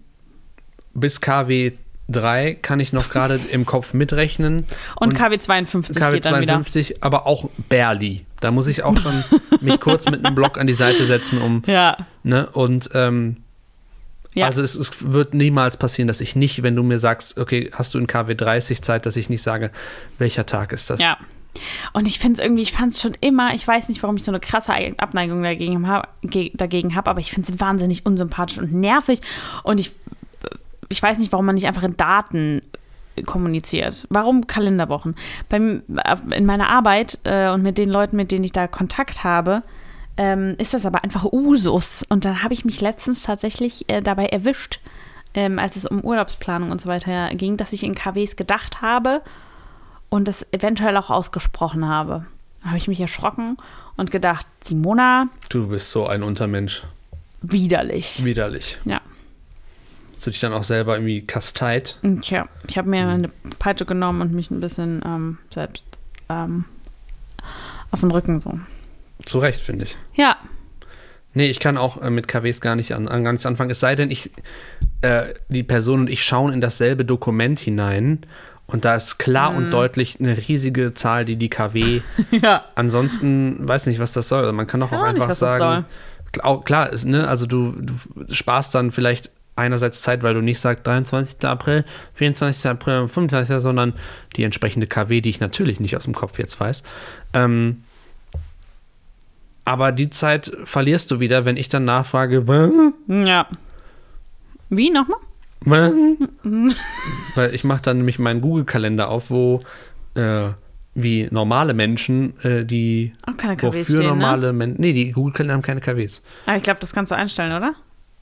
bis KW 3 kann ich noch gerade im Kopf mitrechnen. *laughs* Und, KW 52 KW geht dann wieder. 52, aber auch barely. Da muss ich auch schon mich kurz mit einem Block an die Seite setzen, um, *laughs* Ja. ne, und ähm, Ja. also es, es wird niemals passieren, dass ich nicht, wenn du mir sagst, okay, hast du in KW 30 Zeit, dass ich nicht sage, welcher Tag ist das? Ja. Und ich finde es irgendwie, ich fand es schon immer, ich weiß nicht, warum ich so eine krasse Abneigung dagegen habe, dagegen hab, aber ich finde es wahnsinnig unsympathisch und nervig. Und ich, ich weiß nicht, warum man nicht einfach in Daten kommuniziert. Warum Kalenderwochen? Beim, in meiner Arbeit äh, und mit den Leuten, mit denen ich da Kontakt habe, ähm, ist das aber einfach Usus. Und dann habe ich mich letztens tatsächlich äh, dabei erwischt, ähm, als es um Urlaubsplanung und so weiter ging, dass ich in KWs gedacht habe und das eventuell auch ausgesprochen habe. Da habe ich mich erschrocken und gedacht, Simona, Du bist so ein Untermensch. widerlich. Widerlich. Ja. Hast du dich dann auch selber irgendwie kasteit? Und ja, ich habe mir eine Peitsche genommen und mich ein bisschen ähm, selbst ähm, auf den Rücken so. Zu Recht, finde ich. Ja, Nee, ich kann auch äh, mit KWs gar nicht an, an gar nichts anfangen. Es sei denn, ich, äh, die Person und ich schauen in dasselbe Dokument hinein und da ist klar Mhm. und deutlich eine riesige Zahl, die die KW. *laughs* ja. Ansonsten weiß nicht, was das soll. Man kann doch auch einfach was das sagen. Klar, ist, ne, also du, du sparst dann vielleicht einerseits Zeit, weil du nicht sagst 23. April, 24. April, 25. sondern die entsprechende KW, die ich natürlich nicht aus dem Kopf jetzt weiß. Ähm, aber die Zeit verlierst du wieder, wenn ich dann nachfrage, wann? Ja. Wie nochmal? Weil ich mache dann nämlich meinen Google-Kalender auf, wo äh, wie normale Menschen, äh, die Auch keine wofür KWs stehen, ne? normale Menschen. Nee, die Google-Kalender haben keine KWs. Aber ich glaube, das kannst du einstellen, oder?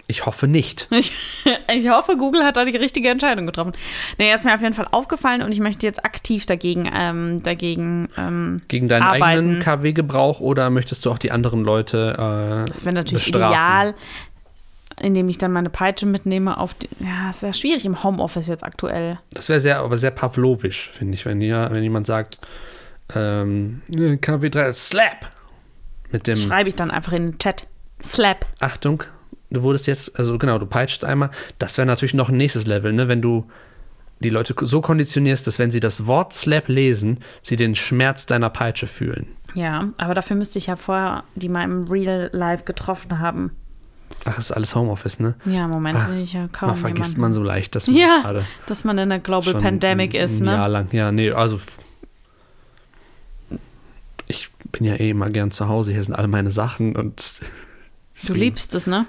Ich hoffe nicht. Ich, *laughs* ich hoffe, Google hat da die richtige Entscheidung getroffen. Nee, er ist mir auf jeden Fall aufgefallen und ich möchte jetzt aktiv dagegen, ähm, dagegen ähm, Gegen deinen arbeiten. eigenen KW-Gebrauch oder möchtest du auch die anderen Leute äh, Das wäre natürlich bestrafen? ideal, indem ich dann meine Peitsche mitnehme auf die. Ja, ist ja schwierig im Homeoffice jetzt aktuell. Das wäre sehr, aber sehr pavlovisch, finde ich, wenn, ja, wenn jemand sagt, ähm, KW3, Slap! Mit dem, Schreibe ich dann einfach in den Chat. Slap. Achtung, du wurdest jetzt, also genau, du peitscht einmal. Das wäre natürlich noch ein nächstes Level, ne? Wenn du die Leute so konditionierst, dass wenn sie das Wort Slap lesen, sie den Schmerz deiner Peitsche fühlen. Ja, aber dafür müsste ich ja vorher die mal im Real Life getroffen haben. Ach, ist alles Homeoffice, ne? Ja, im Moment Ah, sehe ich ja kaum Man vergisst jemanden. man so leicht, dass man Ja, gerade dass man in einer Global Pandemic ein, ist, ein ne? Jahr lang. Ja, nee, also ich bin ja eh immer gern zu Hause. Hier sind alle meine Sachen und *laughs* Du liebst es, ne?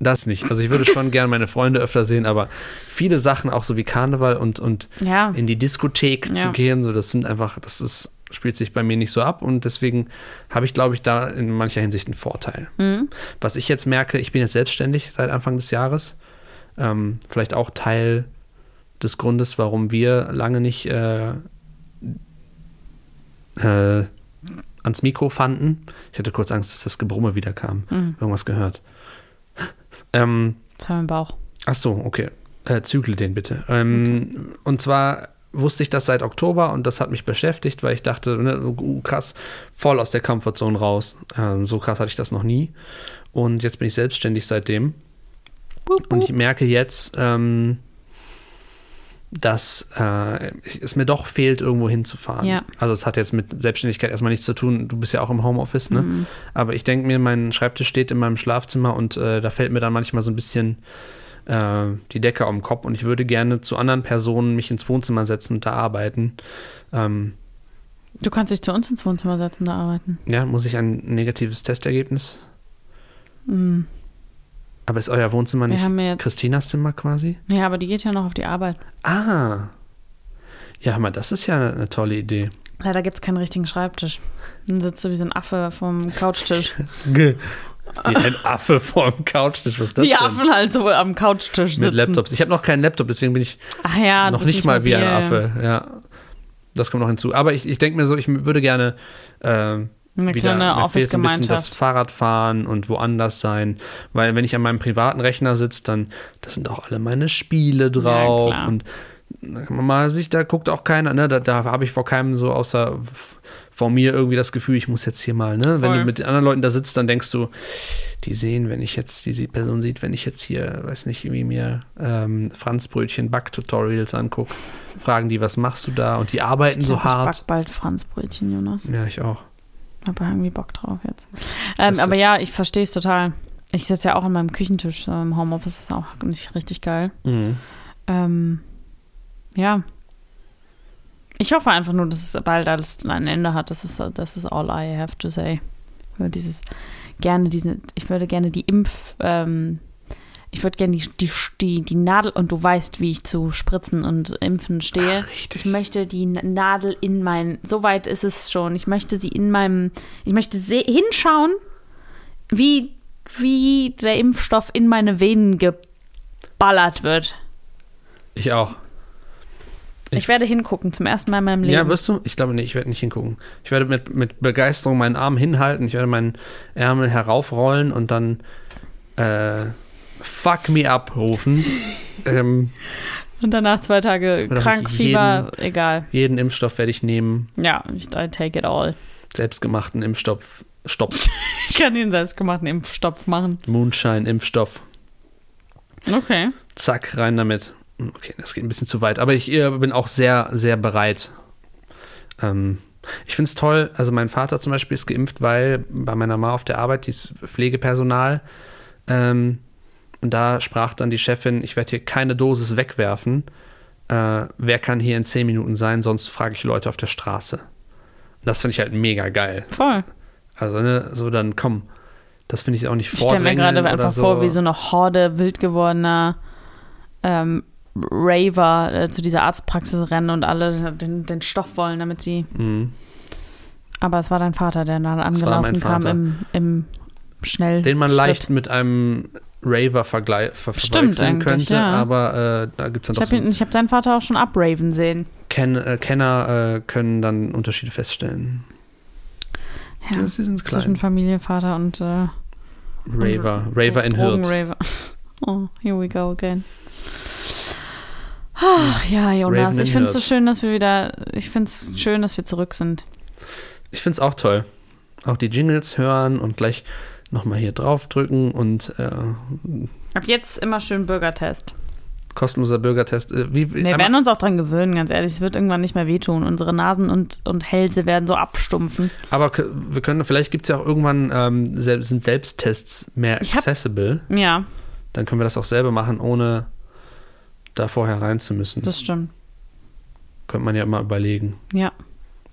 das nicht. Also ich würde schon *laughs* gern meine Freunde öfter sehen, aber viele Sachen, auch so wie Karneval und, und Ja. in die Diskothek zu Ja. gehen, so das sind einfach, das ist, spielt sich bei mir nicht so ab und deswegen habe ich, glaube ich, da in mancher Hinsicht einen Vorteil. Mhm. Was ich jetzt merke, ich bin jetzt selbstständig seit Anfang des Jahres. Ähm, vielleicht auch Teil des Grundes, warum wir lange nicht äh, äh, ans Mikro fanden. Ich hatte kurz Angst, dass das Gebrumme wieder kam. Mhm. Irgendwas gehört. Ähm, Jetzt haben wir im Bauch. Ach so, okay. Äh, zügle den bitte. Ähm, Und zwar wusste ich das seit Oktober und das hat mich beschäftigt, weil ich dachte, ne, uh, krass, voll aus der Comfortzone raus. Ähm, so krass hatte ich das noch nie. Und jetzt bin ich selbstständig seitdem. Und ich merke jetzt, ähm, dass äh, es mir doch fehlt, irgendwo hinzufahren. Ja. Also es hat jetzt mit Selbstständigkeit erstmal nichts zu tun. Du bist ja auch im Homeoffice, ne? Mhm. Aber ich denke mir, mein Schreibtisch steht in meinem Schlafzimmer und äh, da fällt mir dann manchmal so ein bisschen äh, die Decke auf den Kopf und ich würde gerne zu anderen Personen mich ins Wohnzimmer setzen und da arbeiten. Ähm, Du kannst dich zu uns ins Wohnzimmer setzen und da arbeiten. ja, muss ich ein negatives Testergebnis? Mhm. Aber ist euer Wohnzimmer nicht. Christinas Zimmer quasi? Ja, aber die geht ja noch auf die Arbeit. Ah. Ja, mal, das ist ja eine, eine tolle Idee. Leider gibt es keinen richtigen Schreibtisch. Dann sitzt du wie so ein Affe vom Couchtisch. Wie ein Affe vor dem Couchtisch. Was ist das Die denn? Affen halt so am Couchtisch sitzen. Mit Laptops. Ich habe noch keinen Laptop, deswegen bin ich ja, noch nicht mal wie ein. Affe. Ja. Das kommt noch hinzu. Aber ich, ich denke mir so, ich würde gerne äh, Eine wieder kleine bisschen das Office-Gemeinschaft. Fahrradfahren und woanders sein. Weil wenn ich an meinem privaten Rechner sitze, dann das sind auch alle meine Spiele drauf. klar. und mal sich, da guckt auch keiner, ne? Da, da habe ich vor keinem so außer vor mir irgendwie das Gefühl, ich muss jetzt hier mal, ne? Wenn Voll. du mit den anderen Leuten da sitzt, dann denkst du, die sehen, wenn ich jetzt, diese Person sieht, wenn ich jetzt hier, weiß nicht, wie mir ähm, Franzbrötchen Backtutorials angucke, fragen die, was machst du da? Und die arbeiten Ich so glaub, Ich hart. back bald Franzbrötchen, Jonas. Ja, ich auch. Hab irgendwie Bock drauf jetzt. Ähm, aber ja, ich verstehe es total. Ich sitze ja auch an meinem Küchentisch im Homeoffice, ist auch nicht richtig geil. Mhm. Ähm, ja. Ich hoffe einfach nur, dass es bald alles ein Ende hat. Das ist, das ist all I have to say. Ich würde dieses, gerne diese, ich würde gerne die Impf, ähm, ich würde gerne die, die, die, die Nadel, und du weißt, wie ich zu Spritzen und Impfen stehe. Ach. Ich möchte die Nadel in mein, so weit ist es schon. Ich möchte sie in meinem, ich möchte se- hinschauen, wie, wie der Impfstoff in meine Venen geballert wird. Ich auch. Ich, Ich- werde hingucken, zum ersten Mal in meinem Leben. Ja, wirst du? Ich glaube nicht, ich werde nicht hingucken. Ich werde mit, mit Begeisterung meinen Arm hinhalten, ich werde meinen Ärmel heraufrollen und dann äh, Fuck me up rufen. *laughs* ähm, Und danach zwei Tage krank, jeden- Fieber, egal. jeden Impfstoff werde ich nehmen. Ja, ich I take it all. Selbstgemachten Impfstoff. Stopp. *laughs* Ich kann den selbstgemachten Impfstoff machen. Moonshine, Impfstoff. Okay. Zack, rein damit. Okay, das geht ein bisschen zu weit. Aber ich äh, bin auch sehr, sehr bereit. Ähm, ich finde es toll. Also, mein Vater zum Beispiel ist geimpft, weil bei meiner Mama auf der Arbeit, die ist Pflegepersonal. Ähm, und da sprach dann die Chefin: Ich werde hier keine Dosis wegwerfen. Äh, wer kann hier in 10 Minuten sein? Sonst frage ich Leute auf der Straße. Und das finde ich halt mega geil. Voll. Also, ne, so dann komm. Das finde ich auch nicht Ich stelle mir vordrängeln gerade einfach vor, wie so eine Horde wild gewordener ähm, Raver äh, zu dieser Arztpraxis rennen und alle den, den Stoff wollen, damit sie. Mhm. Aber es war dein Vater, der da war angelaufen kam im, im schnell. den man Schritt. leicht mit einem Raver verglei- ver verwechseln könnte, ja. aber äh, da gibt es dann Ich doch habe so ihn- ich hab seinen Vater auch schon abraven sehen. Ken äh, Kenner äh, können dann Unterschiede feststellen. Ja, sie sind zwischen klein. Familie, Vater und äh, Raver, Raver in Hirt. *laughs* Oh, here we go again. Ach, ja, Jonas, Raven ich finde es so schön, dass wir wieder, ich finde es schön, dass wir zurück sind. Ich finde es auch toll. Auch die Jingles hören und gleich nochmal hier draufdrücken und äh, Ab jetzt immer schön Bürgertest. Kostenloser Bürgertest. Äh, wie, Wir werden uns auch dran gewöhnen, ganz ehrlich. Es wird irgendwann nicht mehr wehtun. Unsere Nasen und, und Hälse werden so abstumpfen. aber wir können, vielleicht gibt es ja auch irgendwann, ähm, sel- sind Selbsttests mehr Ich hab- accessible. Ja, Dann können wir das auch selber machen, ohne da vorher rein zu müssen. das stimmt. könnte man ja immer überlegen. Ja,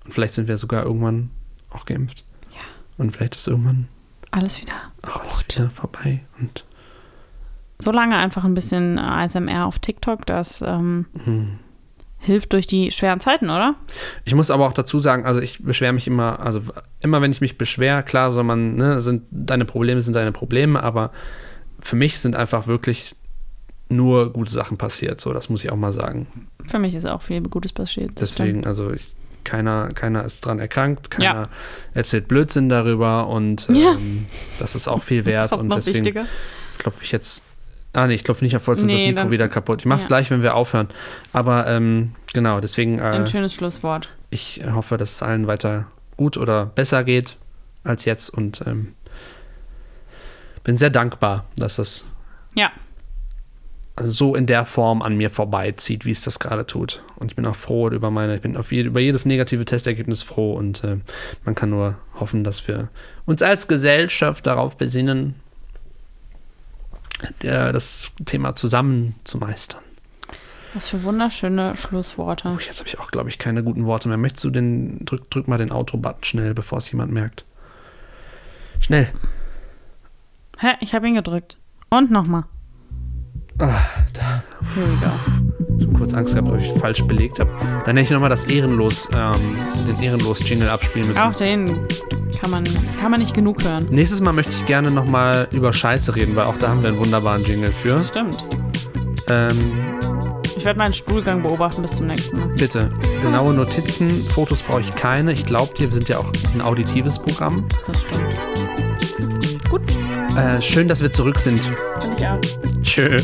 Und vielleicht sind wir sogar irgendwann auch geimpft. Ja. Und vielleicht ist irgendwann alles wieder. auch alles wieder vorbei. Und So lange einfach ein bisschen ASMR auf TikTok, das ähm, hm. hilft durch die schweren Zeiten, oder? Ich muss aber auch dazu sagen, also ich beschwere mich immer, also immer wenn ich mich beschwere, klar soll man, ne, sind deine Probleme sind deine Probleme, aber für mich sind einfach wirklich nur gute Sachen passiert, so das muss ich auch mal sagen. Für mich ist auch viel Gutes passiert. Deswegen, also ich, keiner, keiner ist dran erkrankt, keiner Ja. erzählt Blödsinn darüber und Ja. ähm, das ist auch viel *laughs* wert Fast und noch deswegen wichtiger. klopfe ich jetzt. Ah nee, ich klopfe nicht auf Holz, sonst Nee, das Mikro dann- wieder kaputt. Ich mach's ja. gleich, wenn wir aufhören. Aber ähm, genau, deswegen, äh, Ein schönes Schlusswort. ich hoffe, dass es allen weiter gut oder besser geht als jetzt und ähm, bin sehr dankbar, dass das Ja, so in der Form an mir vorbeizieht, wie es das gerade tut. Und ich bin auch froh über meine, ich bin auf je, über jedes negative Testergebnis froh und äh, man kann nur hoffen, dass wir uns als Gesellschaft darauf besinnen, äh, das Thema zusammen zu meistern. was für wunderschöne Schlussworte. Oh, jetzt habe ich auch, glaube ich, keine guten Worte mehr. Möchtest du den, drück, drück mal den Outro-Button schnell, bevor es jemand merkt. Schnell. Hä, ich habe ihn gedrückt. Und nochmal. Ah, we go. schon kurz Angst gehabt, ob ich falsch belegt habe. Dann hätte ich nochmal das Ehrenlos, ähm, den Ehrenlos-Jingle abspielen müssen. Auch den kann man, kann man nicht genug hören. Nächstes Mal möchte ich gerne nochmal über Scheiße reden, weil auch da haben wir einen wunderbaren Jingle für. Das stimmt. Ähm, Ich werde meinen Stuhlgang beobachten bis zum nächsten Mal. bitte, genaue Notizen, Fotos brauche ich keine. Ich glaube dir, wir sind ja auch ein auditives Programm. Das stimmt. Äh, schön, dass wir zurück sind. Finde ich auch. Tschö.